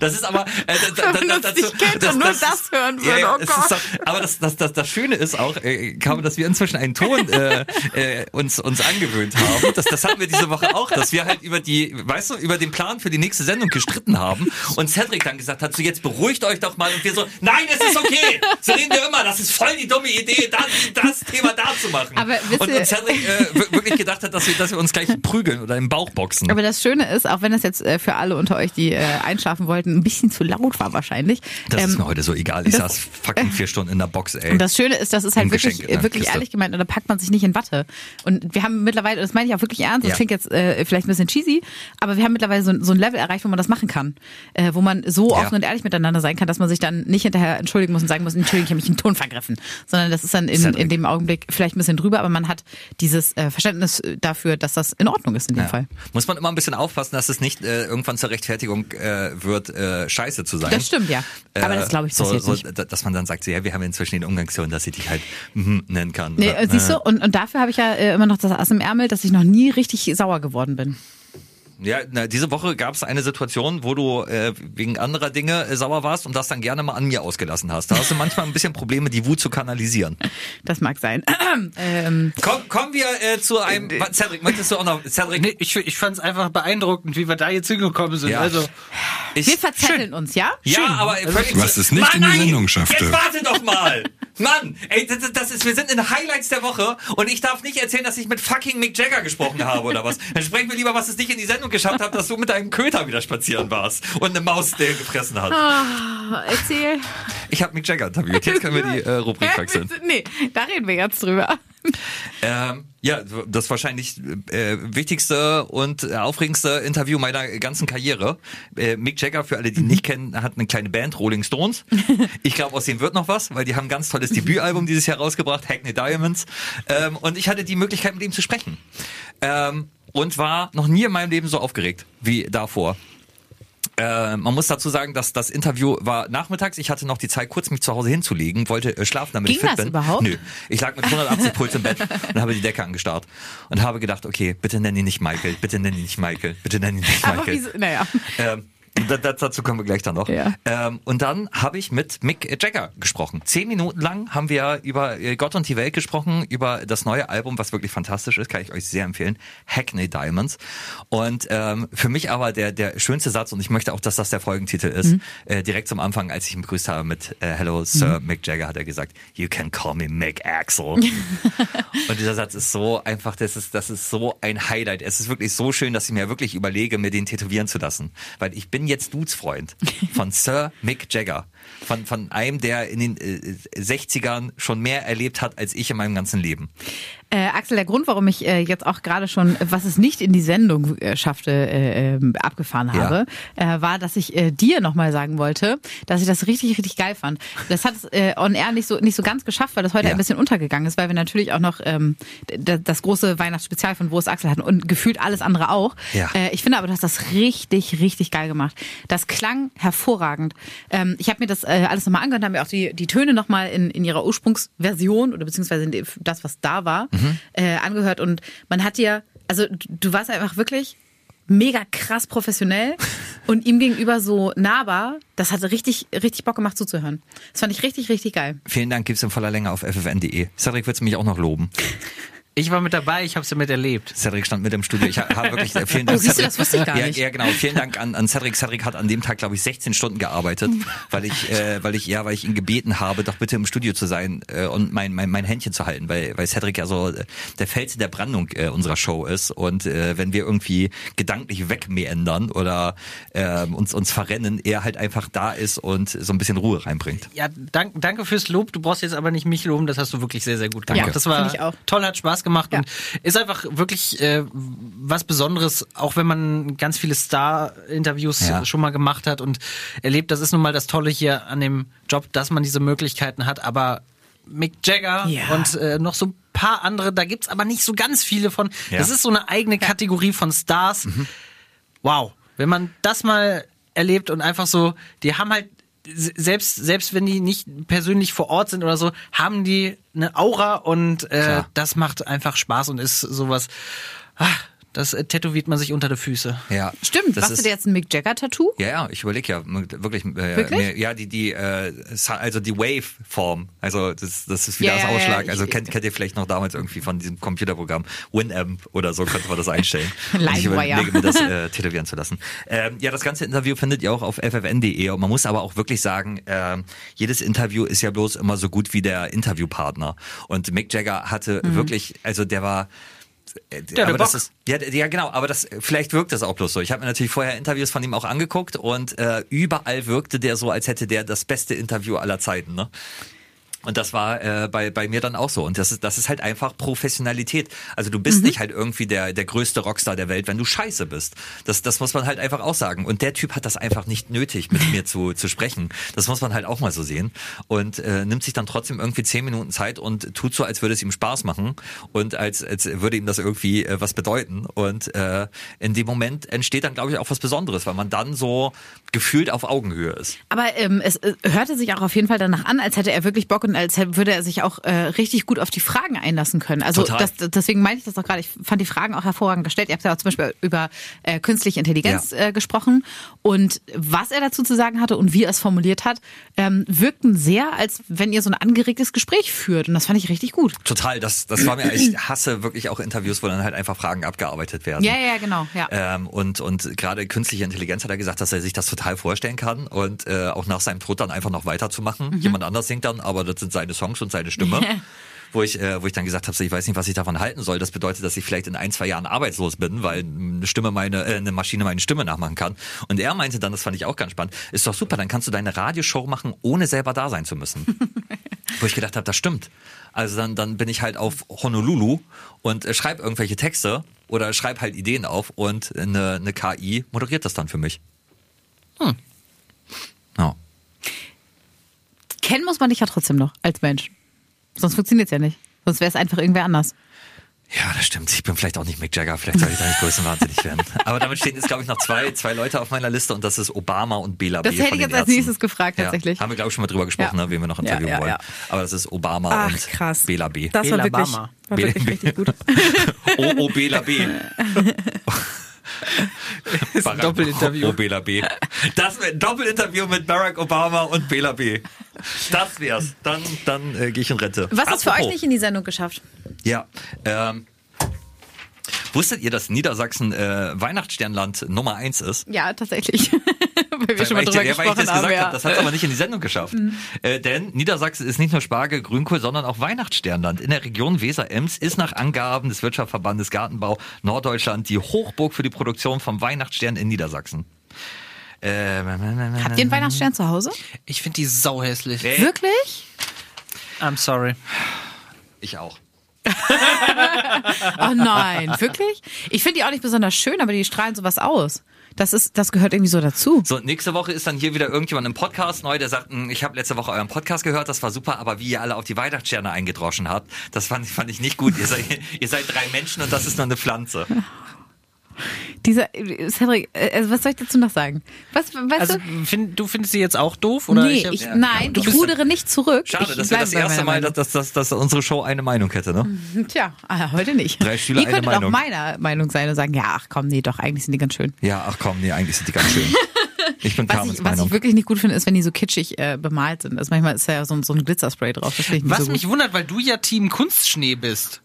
Das ist aber äh, da, da, da, dazu, kennt und nur das hören ja, würde, ja, oh Gott. doch, aber das, das, das, das Schöne ist auch, äh, Carmen, dass wir inzwischen einen Ton äh, äh, uns uns angewöhnt haben. Das, das hatten wir diese Woche auch, dass wir halt über die, weißt du, über den Plan für die nächste Sendung gestritten haben und Cedric dann gesagt hat, so jetzt beruhigt euch doch mal und wir so, nein, es ist okay. So reden wir immer, das ist voll die dumme Idee, das, das Thema da zu machen. Aber und, und Cedric äh, wir- wirklich gedacht hat, dass wir, dass wir uns gleich prügeln oder im Bauch boxen. Aber das Schöne ist, auch wenn das jetzt äh, für alle unter euch, die äh, einschlafen wollten, ein bisschen zu laut war wahrscheinlich. Das ist ähm, mir heute so egal. Ich saß fucking vier Stunden in der Box, ey. Und das Schöne ist, das ist halt wirklich, Geschenk der wirklich ehrlich gemeint, und da packt man sich nicht in Watte. Und wir haben mittlerweile, das meine ich auch wirklich ernst, das Ja. klingt jetzt äh, vielleicht ein bisschen cheesy, aber wir haben mittlerweile so, so ein Level erreicht, wo man das machen kann. Äh, wo man so Ja. offen und ehrlich miteinander sein kann, dass man sich dann nicht hinterher entschuldigen muss und sagen muss, Entschuldigung, ich habe mich in den Ton vergriffen. Sondern das ist dann in, in dem Augenblick vielleicht ein bisschen drüber, aber man hat dieses äh, Verständnis dafür, dass das in Ordnung ist in dem Ja. Fall. Muss man immer ein bisschen aufpassen, dass es nicht äh, irgendwann zur Rechtfertigung äh, wird, äh, scheiße zu sein. Das stimmt, ja. Aber das, glaube ich, so, passiert so, nicht. da- Dass man dann sagt, so, ja, wir haben inzwischen den Umgangston, dass ich dich halt mhm nennen kann. Nee, oder, äh, siehst äh, du, und, und dafür habe ich ja äh, immer noch das Ass im Ärmel, dass ich noch nie richtig sauer geworden bin. Ja, na, diese Woche gab es eine Situation, wo du äh, wegen anderer Dinge äh, sauer warst und das dann gerne mal an mir ausgelassen hast. Da hast du manchmal ein bisschen Probleme, die Wut zu kanalisieren. Das mag sein. ähm, Komm, kommen wir äh, zu einem. Cedric, möchtest du auch noch. Cedric, Nee, ich, ich fand es einfach beeindruckend, wie wir da jetzt hingekommen sind. Ja. Also, Ich- Wir verzetteln uns, ja? Ja, aber völlig Was es nicht in die Sendung schaffte. Jetzt warte doch mal. Mann, ey, das, das ist, wir sind in Highlights der Woche und ich darf nicht erzählen, dass ich mit fucking Mick Jagger gesprochen habe oder was. Dann sprechen wir lieber, was es nicht in die Sendung geschafft hat, dass du mit deinem Köter wieder spazieren warst und eine Maus, der gefressen hat. Ah, erzähl. Ich habe Mick Jagger interviewt. Jetzt können wir die äh, Rubrik wechseln. nee, da reden wir jetzt drüber. Ähm, ja, das wahrscheinlich äh, wichtigste und aufregendste Interview meiner ganzen Karriere. Äh, Mick Jagger, für alle, die ihn nicht kennen, hat eine kleine Band, Rolling Stones. Ich glaube, aus denen wird noch was, weil die haben ein ganz tolles Debütalbum dieses Jahr rausgebracht, Hackney Diamonds. Ähm, und ich hatte die Möglichkeit, mit ihm zu sprechen. Ähm, und war noch nie in meinem Leben so aufgeregt wie davor. Äh, man muss dazu sagen, dass das Interview war nachmittags. Ich hatte noch die Zeit, kurz mich zu Hause hinzulegen, wollte äh, schlafen, damit Ging ich fit das bin. überhaupt? Nö. Ich lag mit 180 Puls im Bett und habe die Decke angestarrt und habe gedacht, okay, bitte nenn ihn nicht Michael, bitte nenn ihn nicht Michael, bitte nenn ihn nicht Aber Michael. wieso, naja. Ähm, da, da, dazu kommen wir gleich dann noch. Ja. Ähm, und dann habe ich mit Mick Jagger gesprochen. Zehn Minuten lang haben wir über äh, Gott und die Welt gesprochen, über das neue Album, was wirklich fantastisch ist, kann ich euch sehr empfehlen. Hackney Diamonds. Und ähm, für mich aber der, der schönste Satz, und ich möchte auch, dass das der Folgentitel ist, äh, direkt zum Anfang, als ich ihn begrüßt habe mit äh, Hello Sir Mick Jagger, hat er gesagt, You can call me Mick Axel. und dieser Satz ist so einfach, das ist, das ist so ein Highlight. Es ist wirklich so schön, dass ich mir wirklich überlege, mir den tätowieren zu lassen. Weil ich bin jetzt Dudes Freund von Sir Mick Jagger. Von, von einem, der in den äh, 60ern schon mehr erlebt hat als ich in meinem ganzen Leben. Äh, Axel, der Grund, warum ich äh, jetzt auch gerade schon, was es nicht in die Sendung äh, schaffte, äh, äh, abgefahren habe, äh, war, dass ich äh, dir nochmal sagen wollte, dass ich das richtig, richtig geil fand. Das hat es äh, on air nicht so, nicht so ganz geschafft, weil das heute Ja. ein bisschen untergegangen ist, weil wir natürlich auch noch ähm, das große Weihnachtsspezial von Wo ist Axel hatten und gefühlt alles andere auch. Ja. Äh, ich finde aber, du hast das richtig, richtig geil gemacht. Das klang hervorragend. Ähm, ich habe mir das äh, alles nochmal angehört, habe mir auch die, die Töne nochmal in, in ihrer Ursprungsversion oder beziehungsweise das, was da war, äh, angehört. Und man hat dir, also du, du warst einfach wirklich mega krass professionell und ihm gegenüber so nahbar. Das hat richtig, richtig Bock gemacht zuzuhören. Das fand ich richtig, richtig geil. Vielen Dank, gibt's in voller Länge auf ffn.de. Cedric wird's mich auch noch loben. Ich war mit dabei, ich habe es ja miterlebt. Cedric stand mit im Studio. Ich ha- habe wirklich vielen Dank. Oh, siehst du, Cedric. das wusste ich gar ja, nicht. Ja, genau. Vielen Dank an, an Cedric. Cedric hat an dem Tag, glaube ich, 16 Stunden gearbeitet, weil ich, äh, weil ich, ja, weil ich ihn gebeten habe, doch bitte im Studio zu sein äh, und mein, mein, mein Händchen zu halten, weil, weil Cedric ja so äh, der Fels in der Brandung äh, unserer Show ist und äh, wenn wir irgendwie gedanklich wegmeandern oder äh, uns uns verrennen, er halt einfach da ist und so ein bisschen Ruhe reinbringt. Ja, dank, danke fürs Lob. Du brauchst jetzt aber nicht mich loben, das hast du wirklich sehr, sehr gut gemacht. Das war Finde ich auch. toll, hat Spaß gemacht Ja. und ist einfach wirklich äh, was Besonderes, auch wenn man ganz viele Star-Interviews Ja. schon mal gemacht hat und erlebt. Das ist nun mal das Tolle hier an dem Job, dass man diese Möglichkeiten hat, aber Mick Jagger Ja. und äh, noch so ein paar andere, da gibt's aber nicht so ganz viele von. Ja. Das ist so eine eigene Kategorie von Stars. Wow. Wenn man das mal erlebt und einfach so, die haben halt, selbst, selbst wenn die nicht persönlich vor Ort sind oder so, haben die eine Aura und äh, Klar. das macht einfach Spaß und ist sowas, ach, das äh, tätowiert man sich unter die Füße. Ja, Stimmt, das machst du ist- dir jetzt ein Mick Jagger-Tattoo? Ja, ja, ich überlege ja wirklich, äh, Wirklich? Mir, ja, die, die, äh, also die Wave-Form, also das, das ist wieder Ja, das ja, ja, Ausschlag. ich- also kennt, kennt ihr vielleicht noch damals irgendwie von diesem Computerprogramm Winamp oder so könnte man das einstellen. Ich Livewire. überlege mir das äh, tätowieren zu lassen. Ähm, ja, das ganze Interview findet ihr auch auf ffn.de und man muss aber auch wirklich sagen, ähm, jedes Interview ist ja bloß immer so gut wie der Interviewpartner. Und Mick Jagger hatte wirklich, also der war äh, Der hatte aber das ist, ja, ja, genau, aber das vielleicht wirkt das auch bloß so. Ich habe mir natürlich vorher Interviews von ihm auch angeguckt und äh, überall wirkte der so, als hätte der das beste Interview aller Zeiten. Ne? Und das war äh, bei, bei mir dann auch so. Und das ist, das ist halt einfach Professionalität. Also du bist nicht halt irgendwie der, der größte Rockstar der Welt, wenn du scheiße bist. Das, das muss man halt einfach auch sagen. Und der Typ hat das einfach nicht nötig, mit mir zu, zu sprechen. Das muss man halt auch mal so sehen. Und äh, nimmt sich dann trotzdem irgendwie zehn Minuten Zeit und tut so, als würde es ihm Spaß machen und als, als würde ihm das irgendwie äh, was bedeuten. Und äh, in dem Moment entsteht dann, glaube ich, auch was Besonderes, weil man dann so gefühlt auf Augenhöhe ist. Aber ähm, es äh, hörte sich auch auf jeden Fall danach an, als hätte er wirklich Bock und und als würde er sich auch äh, richtig gut auf die Fragen einlassen können. Also das, deswegen meine ich das auch gerade. Ich fand die Fragen auch hervorragend gestellt. Ihr habt ja auch zum Beispiel über äh, künstliche Intelligenz Ja. äh, gesprochen und was er dazu zu sagen hatte und wie er es formuliert hat, ähm, wirkten sehr, als wenn ihr so ein angeregtes Gespräch führt. Und das fand ich richtig gut. Total, das, das war mir, ich hasse wirklich auch Interviews, wo dann halt einfach Fragen abgearbeitet werden. Ja, ja, genau. Ja. Ähm, und, und gerade künstliche Intelligenz hat er gesagt, dass er sich das total vorstellen kann und äh, auch nach seinem Tod dann einfach noch weiterzumachen. Mhm. Jemand anders singt dann, aber das sind seine Songs und seine Stimme. Wo ich, äh, wo ich dann gesagt habe, so, ich weiß nicht, was ich davon halten soll. Das bedeutet, dass ich vielleicht in ein, zwei Jahren arbeitslos bin, weil eine Stimme meine, äh, eine Maschine meine Stimme nachmachen kann. Und er meinte dann, das fand ich auch ganz spannend, ist doch super, dann kannst du deine Radioshow machen, ohne selber da sein zu müssen. wo ich gedacht habe, das stimmt. Also dann, dann bin ich halt auf Honolulu und äh, schreibe irgendwelche Texte oder schreibe halt Ideen auf und eine, eine KI moderiert das dann für mich. Hm. Ja. Kennen muss man dich ja trotzdem noch als Mensch. Sonst funktioniert's ja nicht. Sonst wäre es einfach irgendwer anders. ja, das stimmt. Ich bin vielleicht auch nicht Mick Jagger, vielleicht soll ich da nicht größenwahnsinnig werden. Aber damit stehen jetzt, glaube ich, noch zwei, zwei Leute auf meiner Liste und das ist Obama und Bela Das B. hätte ich jetzt als nächstes gefragt, tatsächlich. Ja, haben wir, glaube ich, schon mal drüber gesprochen, Ja. ne, wen wir noch interviewen ja, wollen. ja. Aber das ist Obama Ach, und krass. Bela B. Das war Bela wirklich, Bama. war Bela- wirklich richtig gut. Oh, oh, Bela B. ist ein Doppelinterview. Oh, Bela B. Das wäre ein Doppelinterview mit Barack Obama und Bela B. Das wär's. Dann, dann äh, gehe ich in Rente. Was ist für euch nicht in die Sendung geschafft? Ja. Ähm, wusstet ihr, dass Niedersachsen äh, Weihnachtssternland Nummer eins ist? Ja, tatsächlich. Weil wir schon mal weil, ich, drüber gesprochen das haben. gesagt Ja. Mhm. habe, das hat es aber nicht in die Sendung geschafft. Äh, denn Niedersachsen ist nicht nur Spargel, Grünkohl, sondern auch Weihnachtssternland. In der Region Weser-Ems ist nach Angaben des Wirtschaftsverbandes Gartenbau Norddeutschland die Hochburg für die Produktion vom Weihnachtsstern in Niedersachsen. Äh, Habt ihr einen Weihnachtsstern zu Hause? Ich finde die sau hässlich. Äh, Wirklich? I'm sorry. Ich auch. Oh nein, wirklich? Ich finde die auch nicht besonders schön, aber die strahlen sowas aus. Das ist, das gehört irgendwie so dazu. So, nächste Woche ist dann hier wieder irgendjemand im Podcast neu, der sagt, "Hm, ich habe letzte Woche euren Podcast gehört, das war super, aber wie ihr alle auf die Weihnachtssterne eingedroschen habt, das fand, fand ich nicht gut. Ihr seid, ihr seid drei Menschen und das ist nur eine Pflanze. Dieser, Cedric, äh, also was soll ich dazu noch sagen? Was, weißt Also du? find, du findest sie jetzt auch doof? Oder Nee, hab- ich, Ja. nein, ich rudere nicht zurück. Schade, ich das wäre das erste Mal, dass, dass, dass, dass unsere Show eine Meinung hätte, ne? Tja, ah, heute nicht. Drei Stühle, Ihr eine auch meiner Meinung sein und sagen, ja, ach komm, nee, doch, eigentlich sind die ganz schön. Ja, ach komm, nee, eigentlich sind die ganz schön. Ich bin Was Carmens ich, was ich wirklich nicht gut finde, ist, wenn die so kitschig äh, bemalt sind. Also manchmal ist ja so, ein- so ein Glitzerspray drauf. Ich Was so mich wundert, weil du ja Team Kunstschnee bist.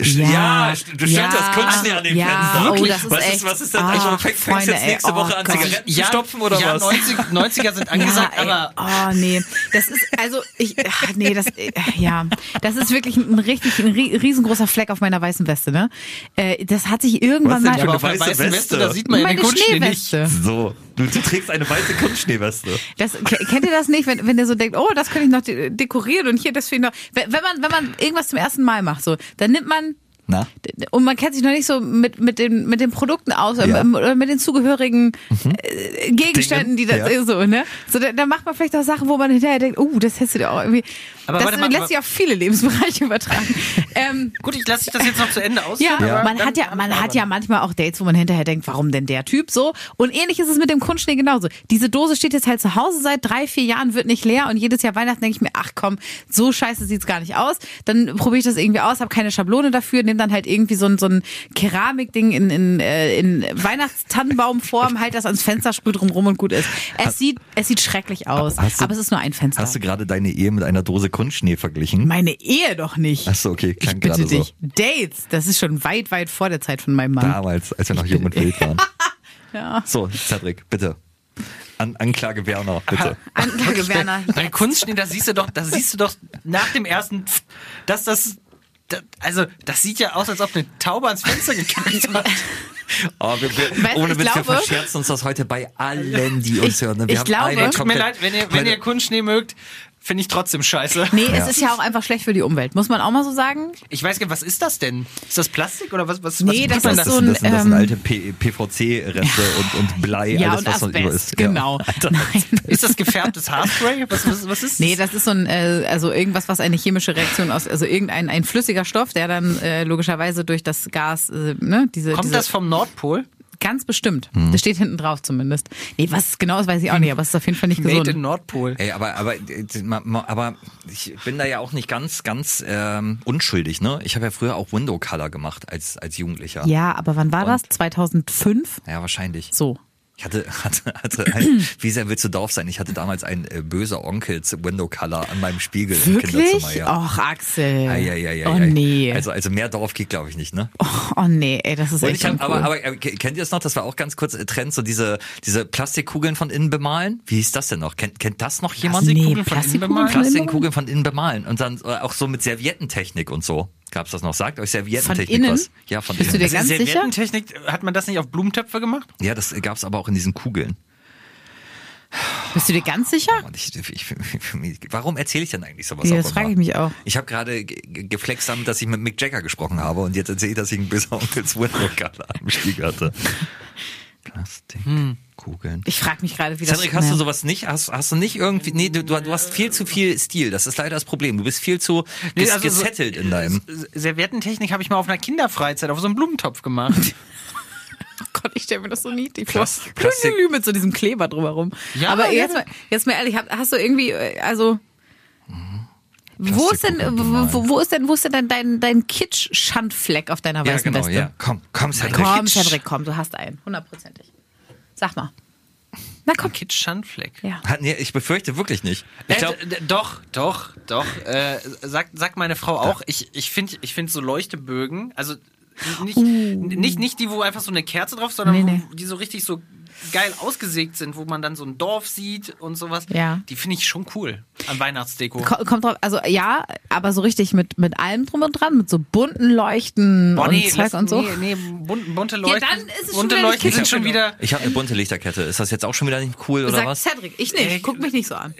Ja, du stellst ja, das Kunstschnee an dem ja, Fenster. Oh, das ist was, echt, ist, was ist denn? Ah, also, fängst, fängst Freunde, jetzt nächste ey, oh Woche an, Gott. Zigaretten zu stopfen oder ja, was? 90, 90er sind angesagt, ja, ey, aber oh nee, das ist also ich ach, nee, das äh, ja, das ist wirklich ein richtig ein rie- riesengroßer Fleck auf meiner weißen Weste, ne? Äh, das hat sich irgendwann Was denn mal eine auf der weiße weißen Weste, Weste. da sieht man ja den meine Kunstschnee nicht. Schneeweste. So, du, du trägst eine weiße Kunstschneeweste. Das ke- kennt ihr das nicht, wenn, wenn ihr so denkt, oh, das könnte ich noch de dekorieren und hier das finde ich noch. Wenn wenn man wenn man irgendwas zum ersten Mal macht, so, dann nimmt man Na? und man kennt sich noch nicht so mit mit den mit den Produkten aus Ja. oder mit den zugehörigen äh, Gegenständen, die das Dingen, ja. so ne. So da, da macht man vielleicht auch Sachen, wo man hinterher denkt, oh, das hättest du dir auch irgendwie. Aber das mal, lässt aber- sich auf viele Lebensbereiche übertragen. ähm, Gut, ich lasse dich das jetzt noch zu Ende aus. ja, man hat ja, man hat ja manchmal auch Dates, wo man hinterher denkt, warum denn der Typ so? Und ähnlich ist es mit dem Kunstschnee genauso. Diese Dose steht jetzt halt zu Hause seit drei, vier Jahren, wird nicht leer und jedes Jahr Weihnachten denke ich mir, ach komm, so scheiße sieht's gar nicht aus. Dann probiere ich das irgendwie aus, habe keine Schablone dafür, nehme dann halt irgendwie so ein, so ein Keramikding in, in, äh, in Weihnachtstannenbaumform, halt das ans Fenster, sprüh drum rum und gut ist. Es sieht, es sieht schrecklich aus, Hast du- aber es ist nur ein Fenster. Hast du gerade deine Ehe mit einer Dose Kunstschnee verglichen? Meine Ehe doch nicht. Ach so, okay, Ich klang bitte gerade so. dich. Dates, das ist schon weit, weit vor der Zeit von meinem Mann. Damals, als wir noch jung und wild waren. Ja. So, Cedric, bitte. An Anklage Werner, bitte. Anklage Werner. Bei Kunstschnee, da siehst du doch, da siehst du doch nach dem ersten, dass das, da, also das sieht ja aus, als ob eine Taube ans Fenster gekackt hat. Oh, wir, wir, Weißt ohne ich Witz, wir verscherzen uns das heute bei allen, die uns Ich- hören. ne? Wir ich haben glaube- Tut mir leid, wenn ihr, wenn ihr Kunstschnee mögt, finde ich trotzdem scheiße. Nee, Ja. es ist ja auch einfach schlecht für die Umwelt, muss man auch mal so sagen. Ich weiß gar nicht, was ist das denn? Ist das Plastik oder was? was Nee, was das ist Das so ein, das sind, das sind ähm, alte P- PVC-Reste und, und Blei, Ja, alles, und was noch über Asbest, ist. genau. Ja. Alter, Nein. Ist das gefärbtes Haarspray? Was, was, was ist Nee, das ist so ein, äh, also irgendwas, was eine chemische Reaktion aus, also irgendein ein flüssiger Stoff, der dann äh, logischerweise durch das Gas, äh, ne, diese, Kommt diese, das vom Nordpol? Ganz bestimmt. Mhm. Das steht hinten drauf zumindest. Nee, was es genau ist, weiß ich auch nicht, aber es ist auf jeden Fall nicht Made in gesund. Nordpol. Ey, aber, aber, aber ich bin da ja auch nicht ganz, ganz ähm, unschuldig, ne? Ich habe ja früher auch Window Color gemacht als, als Jugendlicher. Ja, aber wann war Und- das? 2005? Ja, wahrscheinlich. So. Ich hatte, hatte, hatte ein, wie sehr willst du doof sein? Ich hatte damals ein äh, böser Onkels Window Color an meinem Spiegel im Wirklich? Kinderzimmer. Ja. Och, Axel. Ei, ei, ei, ei, oh nee. Also, also mehr Dorf geht, glaube ich, nicht, ne? oh nee, ey, das ist Und echt hab, aber, aber äh, kennt ihr es noch? Das war auch ganz kurz äh, Trend, so diese, diese Plastikkugeln von innen bemalen. Wie hieß das denn noch? Kennt, kennt das noch jemand? Plastikkugeln nee, von innen Plastikkugeln bemalen? von innen Plastikkugeln von innen bemalen. Und dann äh, auch so mit Serviettentechnik und so. Gab's das noch? Sagt euch Serviettentechnik Von innen? was? Ja, von Bist du innen. dir ganz sicher? Serviettentechnik, hat man das nicht auf Blumentöpfe gemacht? ja, das gab's aber auch in diesen Kugeln. Bist du dir ganz sicher? Und ich, ich, ich, warum erzähle ich denn eigentlich sowas? Ja, auch das frage ich mich auch. Ich habe gerade ge- ge- geflext damit, dass ich mit Mick Jagger gesprochen habe und jetzt erzähle ich, dass ich einen böser Onkels Color am Spiegel hatte. Plastikkugeln. Ich frage mich gerade, wie das Cedric, hast du sowas nicht? Hast, hast du nicht irgendwie, nee, du, du hast viel zu viel Stil. Das ist leider das Problem. Du bist viel zu ges, also so- gesettelt in deinem. Serviettentechnik habe ich mal auf einer Kinderfreizeit auf so einem Blumentopf gemacht. Oh Gott, ich stelle mir das so niedlich vor. Plas- Plastik- mit so diesem Kleber drumherum. Ja, Aber ja. jetzt mal, jetzt mal ehrlich, hast, hast du irgendwie, äh, also wo ist denn, wo, wo ist denn, wo ist denn dein, dein, dein Kitsch-Schandfleck auf deiner Ja, weißen genau, Weste? ja. Komm, komm, Cedric. Komm, Cedric, komm, du hast einen, hundertprozentig. Sag mal. Na komm. Kitsch Schandfleck. Ja. Nee, ich befürchte wirklich nicht. Ich Äh, glaub, d- doch, doch, doch. Äh, sagt, sagt meine Frau auch. Ich, ich finde ich find so Leuchtebögen, also nicht, nicht, nicht die, wo einfach so eine Kerze drauf, sondern Uh. Nee, nee. Die so richtig so geil ausgesägt sind, wo man dann so ein Dorf sieht und sowas. Ja. Die finde ich schon cool an Weihnachtsdeko. Ko- Kommt drauf, also ja, aber so richtig mit, mit allem drum und dran, mit so bunten Leuchten Boah, und nee, Zeug lass- und so. nee, nee, bun- bunte Leuchten. dann ist es schon bunte wieder Leuchten sind schon wieder. ich habe eine bunte Lichterkette. Ist das jetzt auch schon wieder nicht cool oder Sagt was? Cedric, ich nicht. Äh, Guck mich nicht so an.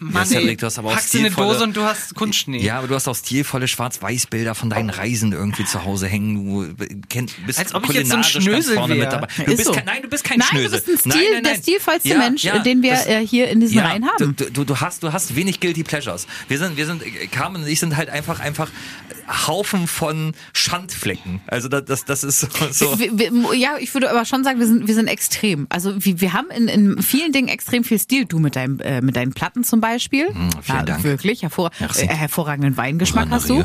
Mann, Cedric, ey, du hast aber auch packst du eine stilvolle- Dose und du hast Kunstschnee. Ja, aber du hast auch stilvolle Schwarz-Weiß-Bilder von deinen Reisen irgendwie zu Hause hängen. Du kennt, bist Als ob ich jetzt so ein Schnösel vorne mit dabei. Ja, Du ist bist so. kein, nein, du bist kein Nein, Schnösel. du bist ein Stil, nein, nein, der stilvollste Ja, Mensch, ja, den wir das- äh, hier in diesen ja, Reihen haben. Du, du, du hast, du hast wenig guilty pleasures. Wir sind, wir sind, äh, Carmen und ich sind halt einfach, einfach Haufen von Schandflecken. Also das, das, das ist so. so. Wir, wir, ja, ich würde aber schon sagen, wir sind, wir sind extrem. Also wir, wir haben in, in vielen Dingen extrem viel Stil. Du mit deinem, äh, mit deinen Platten zum Beispiel. Hm, vielen ja, Dank. Wirklich, hervor, äh, hervorragenden Weingeschmack hast du.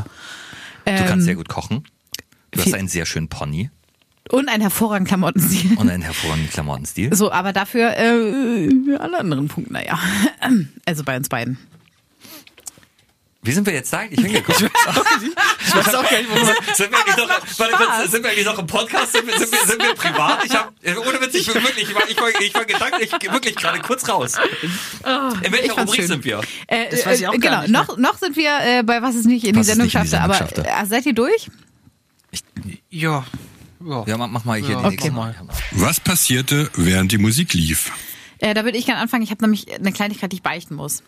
Du kannst sehr gut kochen. Du hast einen sehr schönen Pony Und einen hervorragenden Klamottenstil. und einen hervorragenden Klamottenstil. So, aber dafür äh, alle anderen Punkte, naja. Also bei uns beiden. Wie sind wir jetzt da eigentlich hingekommen? Ich weiß auch gar nicht, wo man sind, wir eigentlich noch, warte sind wir eigentlich noch im Podcast? Sind wir, sind wir, sind wir privat? Ich hab, ohne Witz, ich bin wirklich, ich war, ich war, ich war gedanklich wirklich gerade kurz raus. In Ah, ich welcher fand's Rubrik schön. sind wir? Äh, Das weiß ich auch äh, gar genau, nicht mehr. noch, noch sind wir äh, bei Was ist nicht in die Was ist Sendung in die schaffte, aber äh, seid ihr durch? Ja. ja. Ja, mach, mach mal hier Ja, die nächste okay. Mal. Was passierte, während die Musik lief? Äh, da würde ich gerne anfangen. Ich habe nämlich eine Kleinigkeit, die ich beichten muss.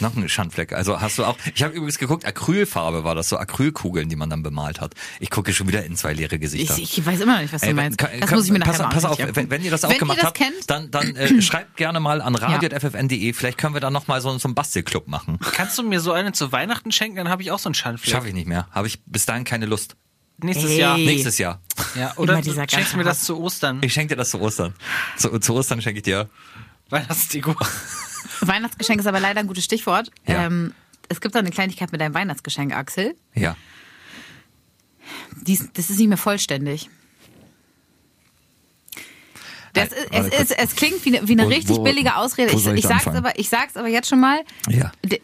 Noch ein Schandfleck. Also hast du auch. Ich habe übrigens geguckt, Acrylfarbe war das, so Acrylkugeln, die man dann bemalt hat. Ich gucke schon wieder in zwei leere Ich, Gesichter. ich weiß immer noch nicht, was du Ey, meinst. kann- das kann- muss ich mir nachher pass, mal pass auf, wenn, wenn ihr das auch Wenn gemacht das habt, kennt, dann, dann äh, schreibt gerne mal an radio.ffn.de. Vielleicht können wir da noch mal so, so einen Bastelclub machen. Kannst du mir so eine zu Weihnachten schenken? Dann habe ich auch so einen Schandfleck. Schaffe ich nicht mehr. Habe ich bis dahin keine Lust. Nächstes Ey. Jahr. Nächstes Jahr. Ja, oder du schenkst mir das zu Ostern. Ich schenke dir das zu Ostern. Zu, zu Ostern schenke ich dir. Weihnachtsdeko. Weihnachtsgeschenk ist aber leider ein gutes Stichwort. Ja. Ähm, es gibt da eine Kleinigkeit mit deinem Weihnachtsgeschenk, Axel. Ja. Die ist, das ist nicht mehr vollständig. Das Nein, ist, es, ist, es klingt wie eine, wie eine Wo- richtig wo- billige Ausrede. Ich, ich ich, sag's aber, ich sag's aber jetzt schon mal. Ja. Der,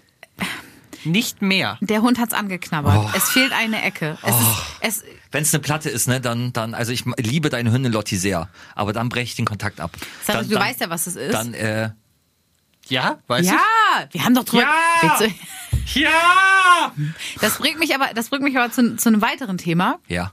Nicht mehr. der Hund hat's angeknabbert. Oh. Es fehlt eine Ecke. Es ist, es, Wenn es eine Platte ist, ne, dann, dann, also ich liebe deine Hündin Lotti sehr, aber dann breche ich den Kontakt ab. Sag, dann, du dann, weißt ja, was es ist. Dann, äh, Ja, weißt ja, wir haben doch drüber. Ja! Du- du? Ja! Das bringt mich aber, das bringt mich aber zu, zu einem weiteren Thema. ja.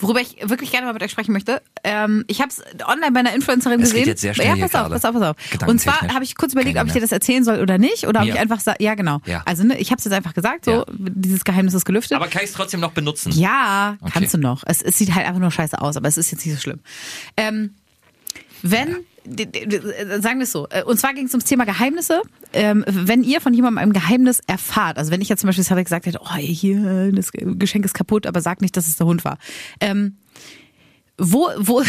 Worüber ich wirklich gerne mal mit euch sprechen möchte. Ähm, ich habe es online bei einer Influencerin Es geht gesehen. jetzt sehr schnell ja, hier pass auf, gerade. pass auf, pass auf. Und zwar habe ich kurz überlegt, Keine ob ich dir das erzählen soll oder nicht. Oder ob Mir. ich einfach sage, ja genau. Ja. Also ne, ich habe es jetzt einfach gesagt, so Ja. dieses Geheimnis ist gelüftet. Aber kann ich es trotzdem noch benutzen? ja, Okay. kannst du noch. Es, es sieht halt einfach nur scheiße aus, aber es ist jetzt nicht so schlimm. Ähm, wenn, d- sagen wir es so, äh, und zwar ging es ums Thema Geheimnisse. Ähm, wenn ihr von jemandem ein Geheimnis erfahrt, also wenn ich jetzt zum Beispiel Cedric gesagt hätte, oh, hier, das Geschenk ist kaputt, aber sag nicht, dass es der Hund war. Ähm, wo, wo,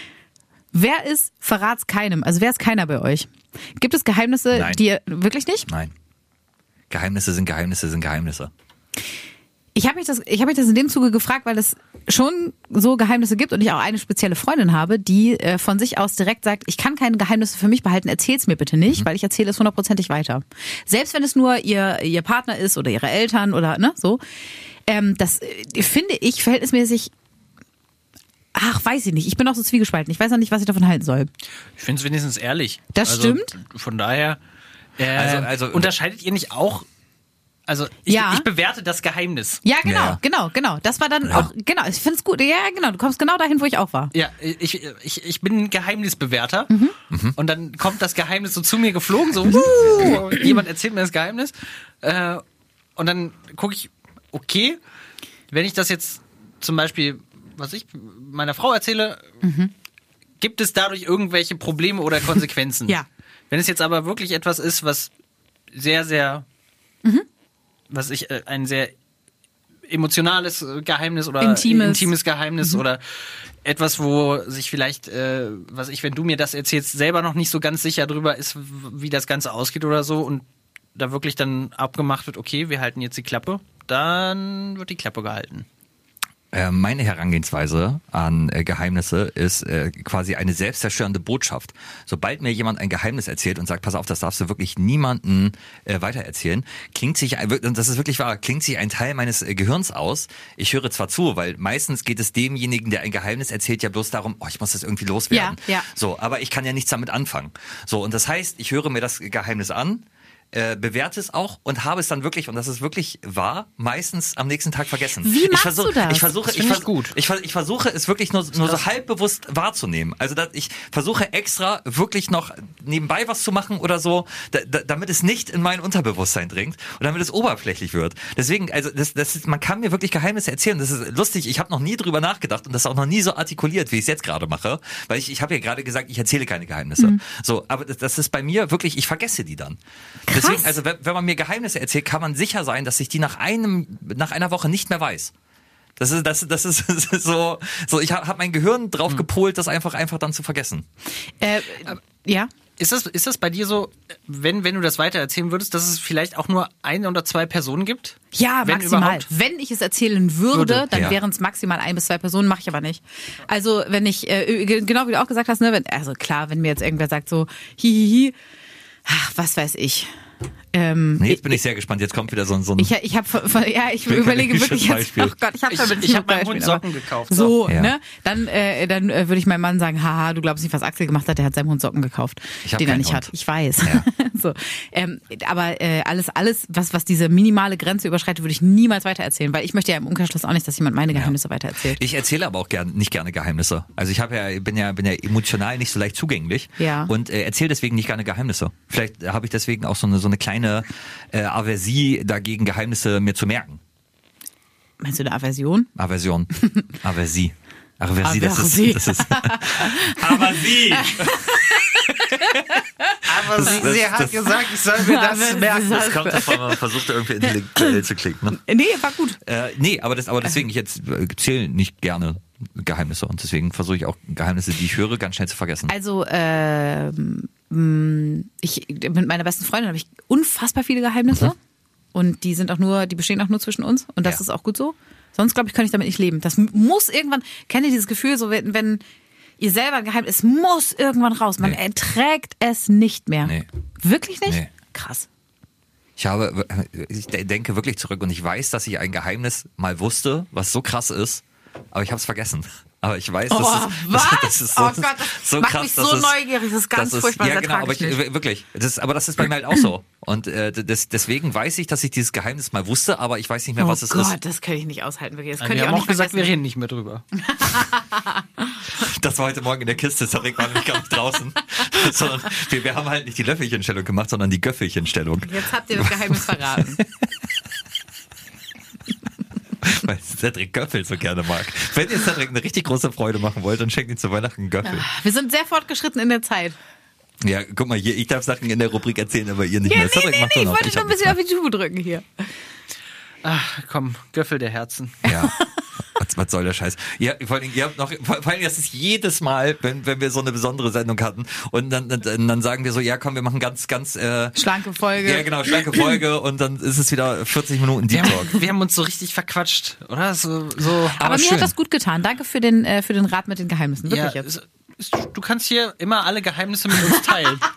wer ist, verrat's keinem? Also wer ist keiner bei euch? Gibt es Geheimnisse, Nein. die ihr, wirklich nicht? Nein. Geheimnisse sind Geheimnisse sind Geheimnisse. Ich habe mich das, ich habe mich das in dem Zuge gefragt, weil es schon so Geheimnisse gibt und ich auch eine spezielle Freundin habe, die äh, von sich aus direkt sagt, ich kann keine Geheimnisse für mich behalten, erzähl's mir bitte nicht, weil ich erzähle es hundertprozentig weiter. Selbst wenn es nur ihr ihr Partner ist oder ihre Eltern oder ne so. Ähm, das äh, finde ich verhältnismäßig. Ach, weiß ich nicht. Ich bin auch so zwiegespalten. Ich weiß noch nicht, was ich davon halten soll. Ich finde es wenigstens ehrlich. Das also, stimmt. Von daher äh, Also- also- unterscheidet ihr nicht auch. Also ich, Ja. ich bewerte das Geheimnis. Ja, genau, Ja. genau, genau. Das war dann auch, genau, ich finde es gut. Ja, genau, du kommst genau dahin, wo ich auch war. Ja, ich, ich, ich bin ein Geheimnisbewerter Mhm. und dann kommt das Geheimnis so zu mir geflogen, so wuh, jemand erzählt mir das Geheimnis äh, und dann gucke ich, okay, wenn ich das jetzt zum Beispiel, was ich meiner Frau erzähle, gibt es dadurch irgendwelche Probleme oder Konsequenzen? Ja. Wenn es jetzt aber wirklich etwas ist, was sehr, sehr, was ich, äh, ein sehr emotionales äh, Geheimnis oder Intimes. intimes Geheimnis oder etwas, wo sich vielleicht, äh, was ich, wenn du mir das erzählst, selber noch nicht so ganz sicher drüber ist, wie das Ganze ausgeht oder so und da wirklich dann abgemacht wird, okay, wir halten jetzt die Klappe, dann wird die Klappe gehalten. Äh, meine Herangehensweise an äh, Geheimnisse ist äh, quasi eine selbstzerstörende Botschaft. Sobald mir jemand ein Geheimnis erzählt und sagt, pass auf, das darfst du wirklich niemanden äh, weitererzählen, klingt sich, das ist wirklich wahr, klingt sich ein Teil meines äh, Gehirns aus. Ich höre zwar zu, weil meistens geht es demjenigen, der ein Geheimnis erzählt, ja bloß darum, oh, ich muss das irgendwie loswerden. Ja, ja. So, aber ich kann ja nichts damit anfangen. So, und das heißt, ich höre mir das Geheimnis an, äh, bewerte es auch und habe es dann wirklich, und das ist wirklich wahr, meistens am nächsten Tag vergessen. Wie ich machst versuch, du das? Ich versuche, Das ich, vers- gut. ich, ich versuche es wirklich nur, nur so halbbewusst wahrzunehmen. Also ich versuche extra wirklich noch nebenbei was zu machen oder so, da, da, damit es nicht in mein Unterbewusstsein dringt und damit es oberflächlich wird. Deswegen, also das, das ist, man kann mir wirklich Geheimnisse erzählen. Das ist lustig. Ich habe noch nie drüber nachgedacht und das auch noch nie so artikuliert, wie ich es jetzt gerade mache, weil ich, ich habe ja gerade gesagt, ich erzähle keine Geheimnisse. Mhm. So, aber das, das ist bei mir wirklich, ich vergesse die dann. Deswegen, also wenn, wenn man mir Geheimnisse erzählt, kann man sicher sein, dass ich die nach einem, nach einer Woche nicht mehr weiß. Das ist, das, das ist so, so ich habe hab mein Gehirn drauf Hm. gepolt, das einfach, einfach dann zu vergessen. Äh, ja. Ist das, ist das bei dir so, wenn, wenn du das weiter erzählen würdest, dass es vielleicht auch nur ein oder zwei Personen gibt? Ja, Wenn maximal. überhaupt? Wenn ich es erzählen würde, Würde, dann ja. wären es maximal ein bis zwei Personen, mache ich aber nicht. Also wenn ich, äh, ge- genau wie du auch gesagt hast, ne, wenn, also klar, wenn mir jetzt irgendwer sagt so, hihihi, ach, was weiß ich. Ähm, Nee, jetzt bin ich sehr gespannt. Jetzt kommt wieder so ein, so ein ich, ich habe, ja, ich überlege wirklich jetzt, oh Gott, ich habe Ich- damit ich nicht hab meinem Hund Socken gekauft, So, so. Ja. ne? Dann, äh, dann äh, würde ich meinem Mann sagen, haha, du glaubst nicht, was Axel gemacht hat, der hat seinem Hund Socken gekauft, Ich den er nicht Hund. hat. Ich weiß. Ja. so, ähm, aber äh, alles, alles, was, was diese minimale Grenze überschreitet, würde ich niemals weitererzählen, weil ich möchte ja im Umkehrschluss auch nicht, dass jemand meine Geheimnisse weitererzählt. Ich erzähle aber auch gern, nicht gerne Geheimnisse. Also ich habe ja, bin ja, bin ja emotional nicht so leicht zugänglich Ja. und äh, erzähle deswegen nicht gerne Geheimnisse. Vielleicht habe ich deswegen auch so eine so eine kleine äh, Aversie dagegen, Geheimnisse mir zu merken. Meinst du eine Aversion? Aversion, Aversie. Aversie, das ist, das ist. Aversie. Aber sie- sie hat gesagt, ich soll mir das merken. Das kommt davon, man versucht irgendwie intellektuell zu klingen. Ne? Nee, war gut. Äh, nee, aber das, aber deswegen, ich jetzt äh, zähle nicht gerne Geheimnisse und deswegen versuche ich auch Geheimnisse, die ich höre, ganz schnell zu vergessen. Also, ähm, ich, mit meiner besten Freundin habe ich unfassbar viele Geheimnisse. Und die sind auch nur, die bestehen auch nur zwischen uns. Und das Ja. ist auch gut so. Sonst, glaube ich, kann ich damit nicht leben. Das muss irgendwann, kennt ihr dieses Gefühl, so wenn, wenn ihr selber ein Geheimnis, es muss irgendwann raus. Man Nee. erträgt es nicht mehr. Nee. Wirklich nicht? Nee. Krass. Ich habe, ich de- denke wirklich zurück und ich weiß, dass ich ein Geheimnis mal wusste, was so krass ist, aber ich habe es vergessen. Aber ich weiß, dass Oh, es, was? das ist so, Oh Gott, das so macht krass, mich so es, neugierig. Das ist ganz dass es- furchtbar, Ja, das genau, aber ich wirklich. Das, aber das ist bei mir halt auch so. Und äh, das, deswegen weiß ich, dass ich dieses Geheimnis mal wusste, aber ich weiß nicht mehr, was oh es Gott, ist. das könnte ich nicht aushalten. Wirklich. Das Wir ich haben auch auch nicht gesagt, wir vergessen. reden nicht mehr drüber. Das war heute Morgen in der Kiste, Tarek war nicht draußen. sondern wir, wir haben halt nicht die Löffelchenstellung gemacht, sondern die Göffelchenstellung. Jetzt habt ihr das Geheimnis verraten. Weil Cedric Göffel so gerne mag. Wenn ihr Cedric eine richtig große Freude machen wollt, dann schenkt ihm zu Weihnachten einen Göffel. Wir sind sehr fortgeschritten in der Zeit. Ja, guck mal hier, ich darf Sachen in der Rubrik erzählen, aber ihr nicht Ja, mehr. nee, Cedric nee, macht nee, nur ich wollte nur hab ein bisschen auf die Tube drücken hier. Ach, komm, Göffel der Herzen. Ja. Was, was soll der Scheiß? Ihr, vor allem, ihr habt noch, vor allem, das ist jedes Mal, wenn, wenn wir so eine besondere Sendung hatten und dann, dann, dann sagen wir so, ja komm, wir machen ganz, ganz, äh, Schlanke Folge. ja genau, schlanke Folge und dann ist es wieder 40 Minuten Deep Wir Talk. haben, wir haben uns so richtig verquatscht, oder? So, so. Aber, mir schön. hat das gut getan. Danke für den, äh, für den Rat mit den Geheimnissen. Wirklich Ja, jetzt. Es- es- du kannst hier immer alle Geheimnisse mit uns teilen.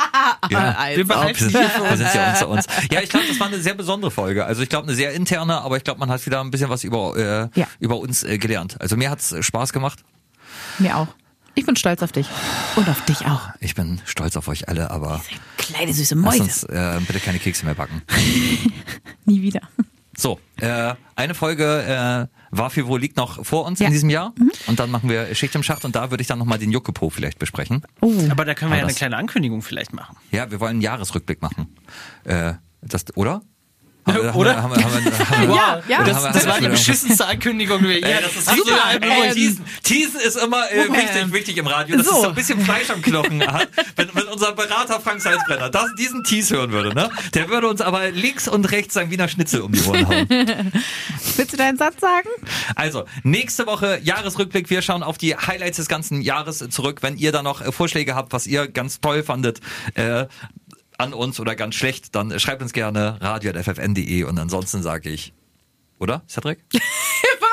Ja. Wir behalten sie für ja unter uns. Ja, ich glaube, das war eine sehr besondere Folge. Also ich glaube, eine sehr interne, aber ich glaube, man hat wieder ein bisschen was über, äh, Ja. über uns äh, gelernt. Also mir hat's äh, Spaß gemacht. Mir auch. Ich bin stolz auf dich. Und auf dich auch. Ich bin stolz auf euch alle, aber Kleine süße lass Mäuse. uns äh, bitte keine Kekse mehr backen. Nie wieder. So, äh, eine Folge für wo liegt noch vor uns Ja. in diesem Jahr und dann machen wir Schicht im Schacht und da würde ich dann nochmal den Juckepo vielleicht besprechen. Oh. Aber da können wir Aber ja eine kleine Ankündigung vielleicht machen. Ja, wir wollen einen Jahresrückblick machen. Äh, das, oder? Haben Oder? Haben haben Ja, ja. Das, das war die beschissenste Ankündigung. die wir je- Ja, das ist da Ähm, Teasen. Teasen ist immer äh, wichtig, wichtig im Radio, dass so. es so ein bisschen Fleisch am Knochen hat. Wenn, wenn unser Berater Frank Salzbrenner das, diesen Tease hören würde, ne? Der würde uns aber links und rechts sein Wiener Schnitzel um die Ohren hauen. Willst du deinen Satz sagen? Also, nächste Woche Jahresrückblick. Wir schauen auf die Highlights des ganzen Jahres zurück. Wenn ihr da noch äh, Vorschläge habt, was ihr ganz toll fandet, äh, an uns oder ganz schlecht, dann schreibt uns gerne radio.ffn.de und ansonsten sage ich, oder, Cedric?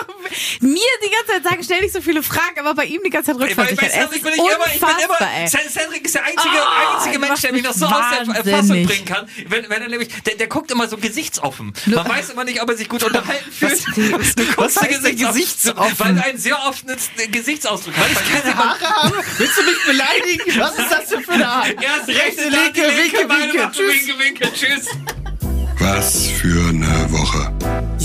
Mir die ganze Zeit sagen, stell nicht so viele Fragen, aber bei ihm die ganze Zeit Ey, bei, bei Cedric ist bin ich immer, ich bin unfassbar, immer, Cedric ist der einzige, Ah, einzige Mensch, der mich noch so aus der Fassung wahnsinnig. bringen kann. Wenn, wenn er nämlich, der, der guckt immer so gesichtsoffen. Man weiß immer nicht, ob er sich gut unterhalten fühlt. Was- du was guckst denn gesichtsoffen? Weil du einen sehr offenen Gesichtsausdruck hast. Weil keine Haare haben? Willst du mich beleidigen? Was ist das denn für eine Haare? Erst Rechte, rechte, linke, die winke, winke. Winke, winke, tschüss. Was für eine Woche.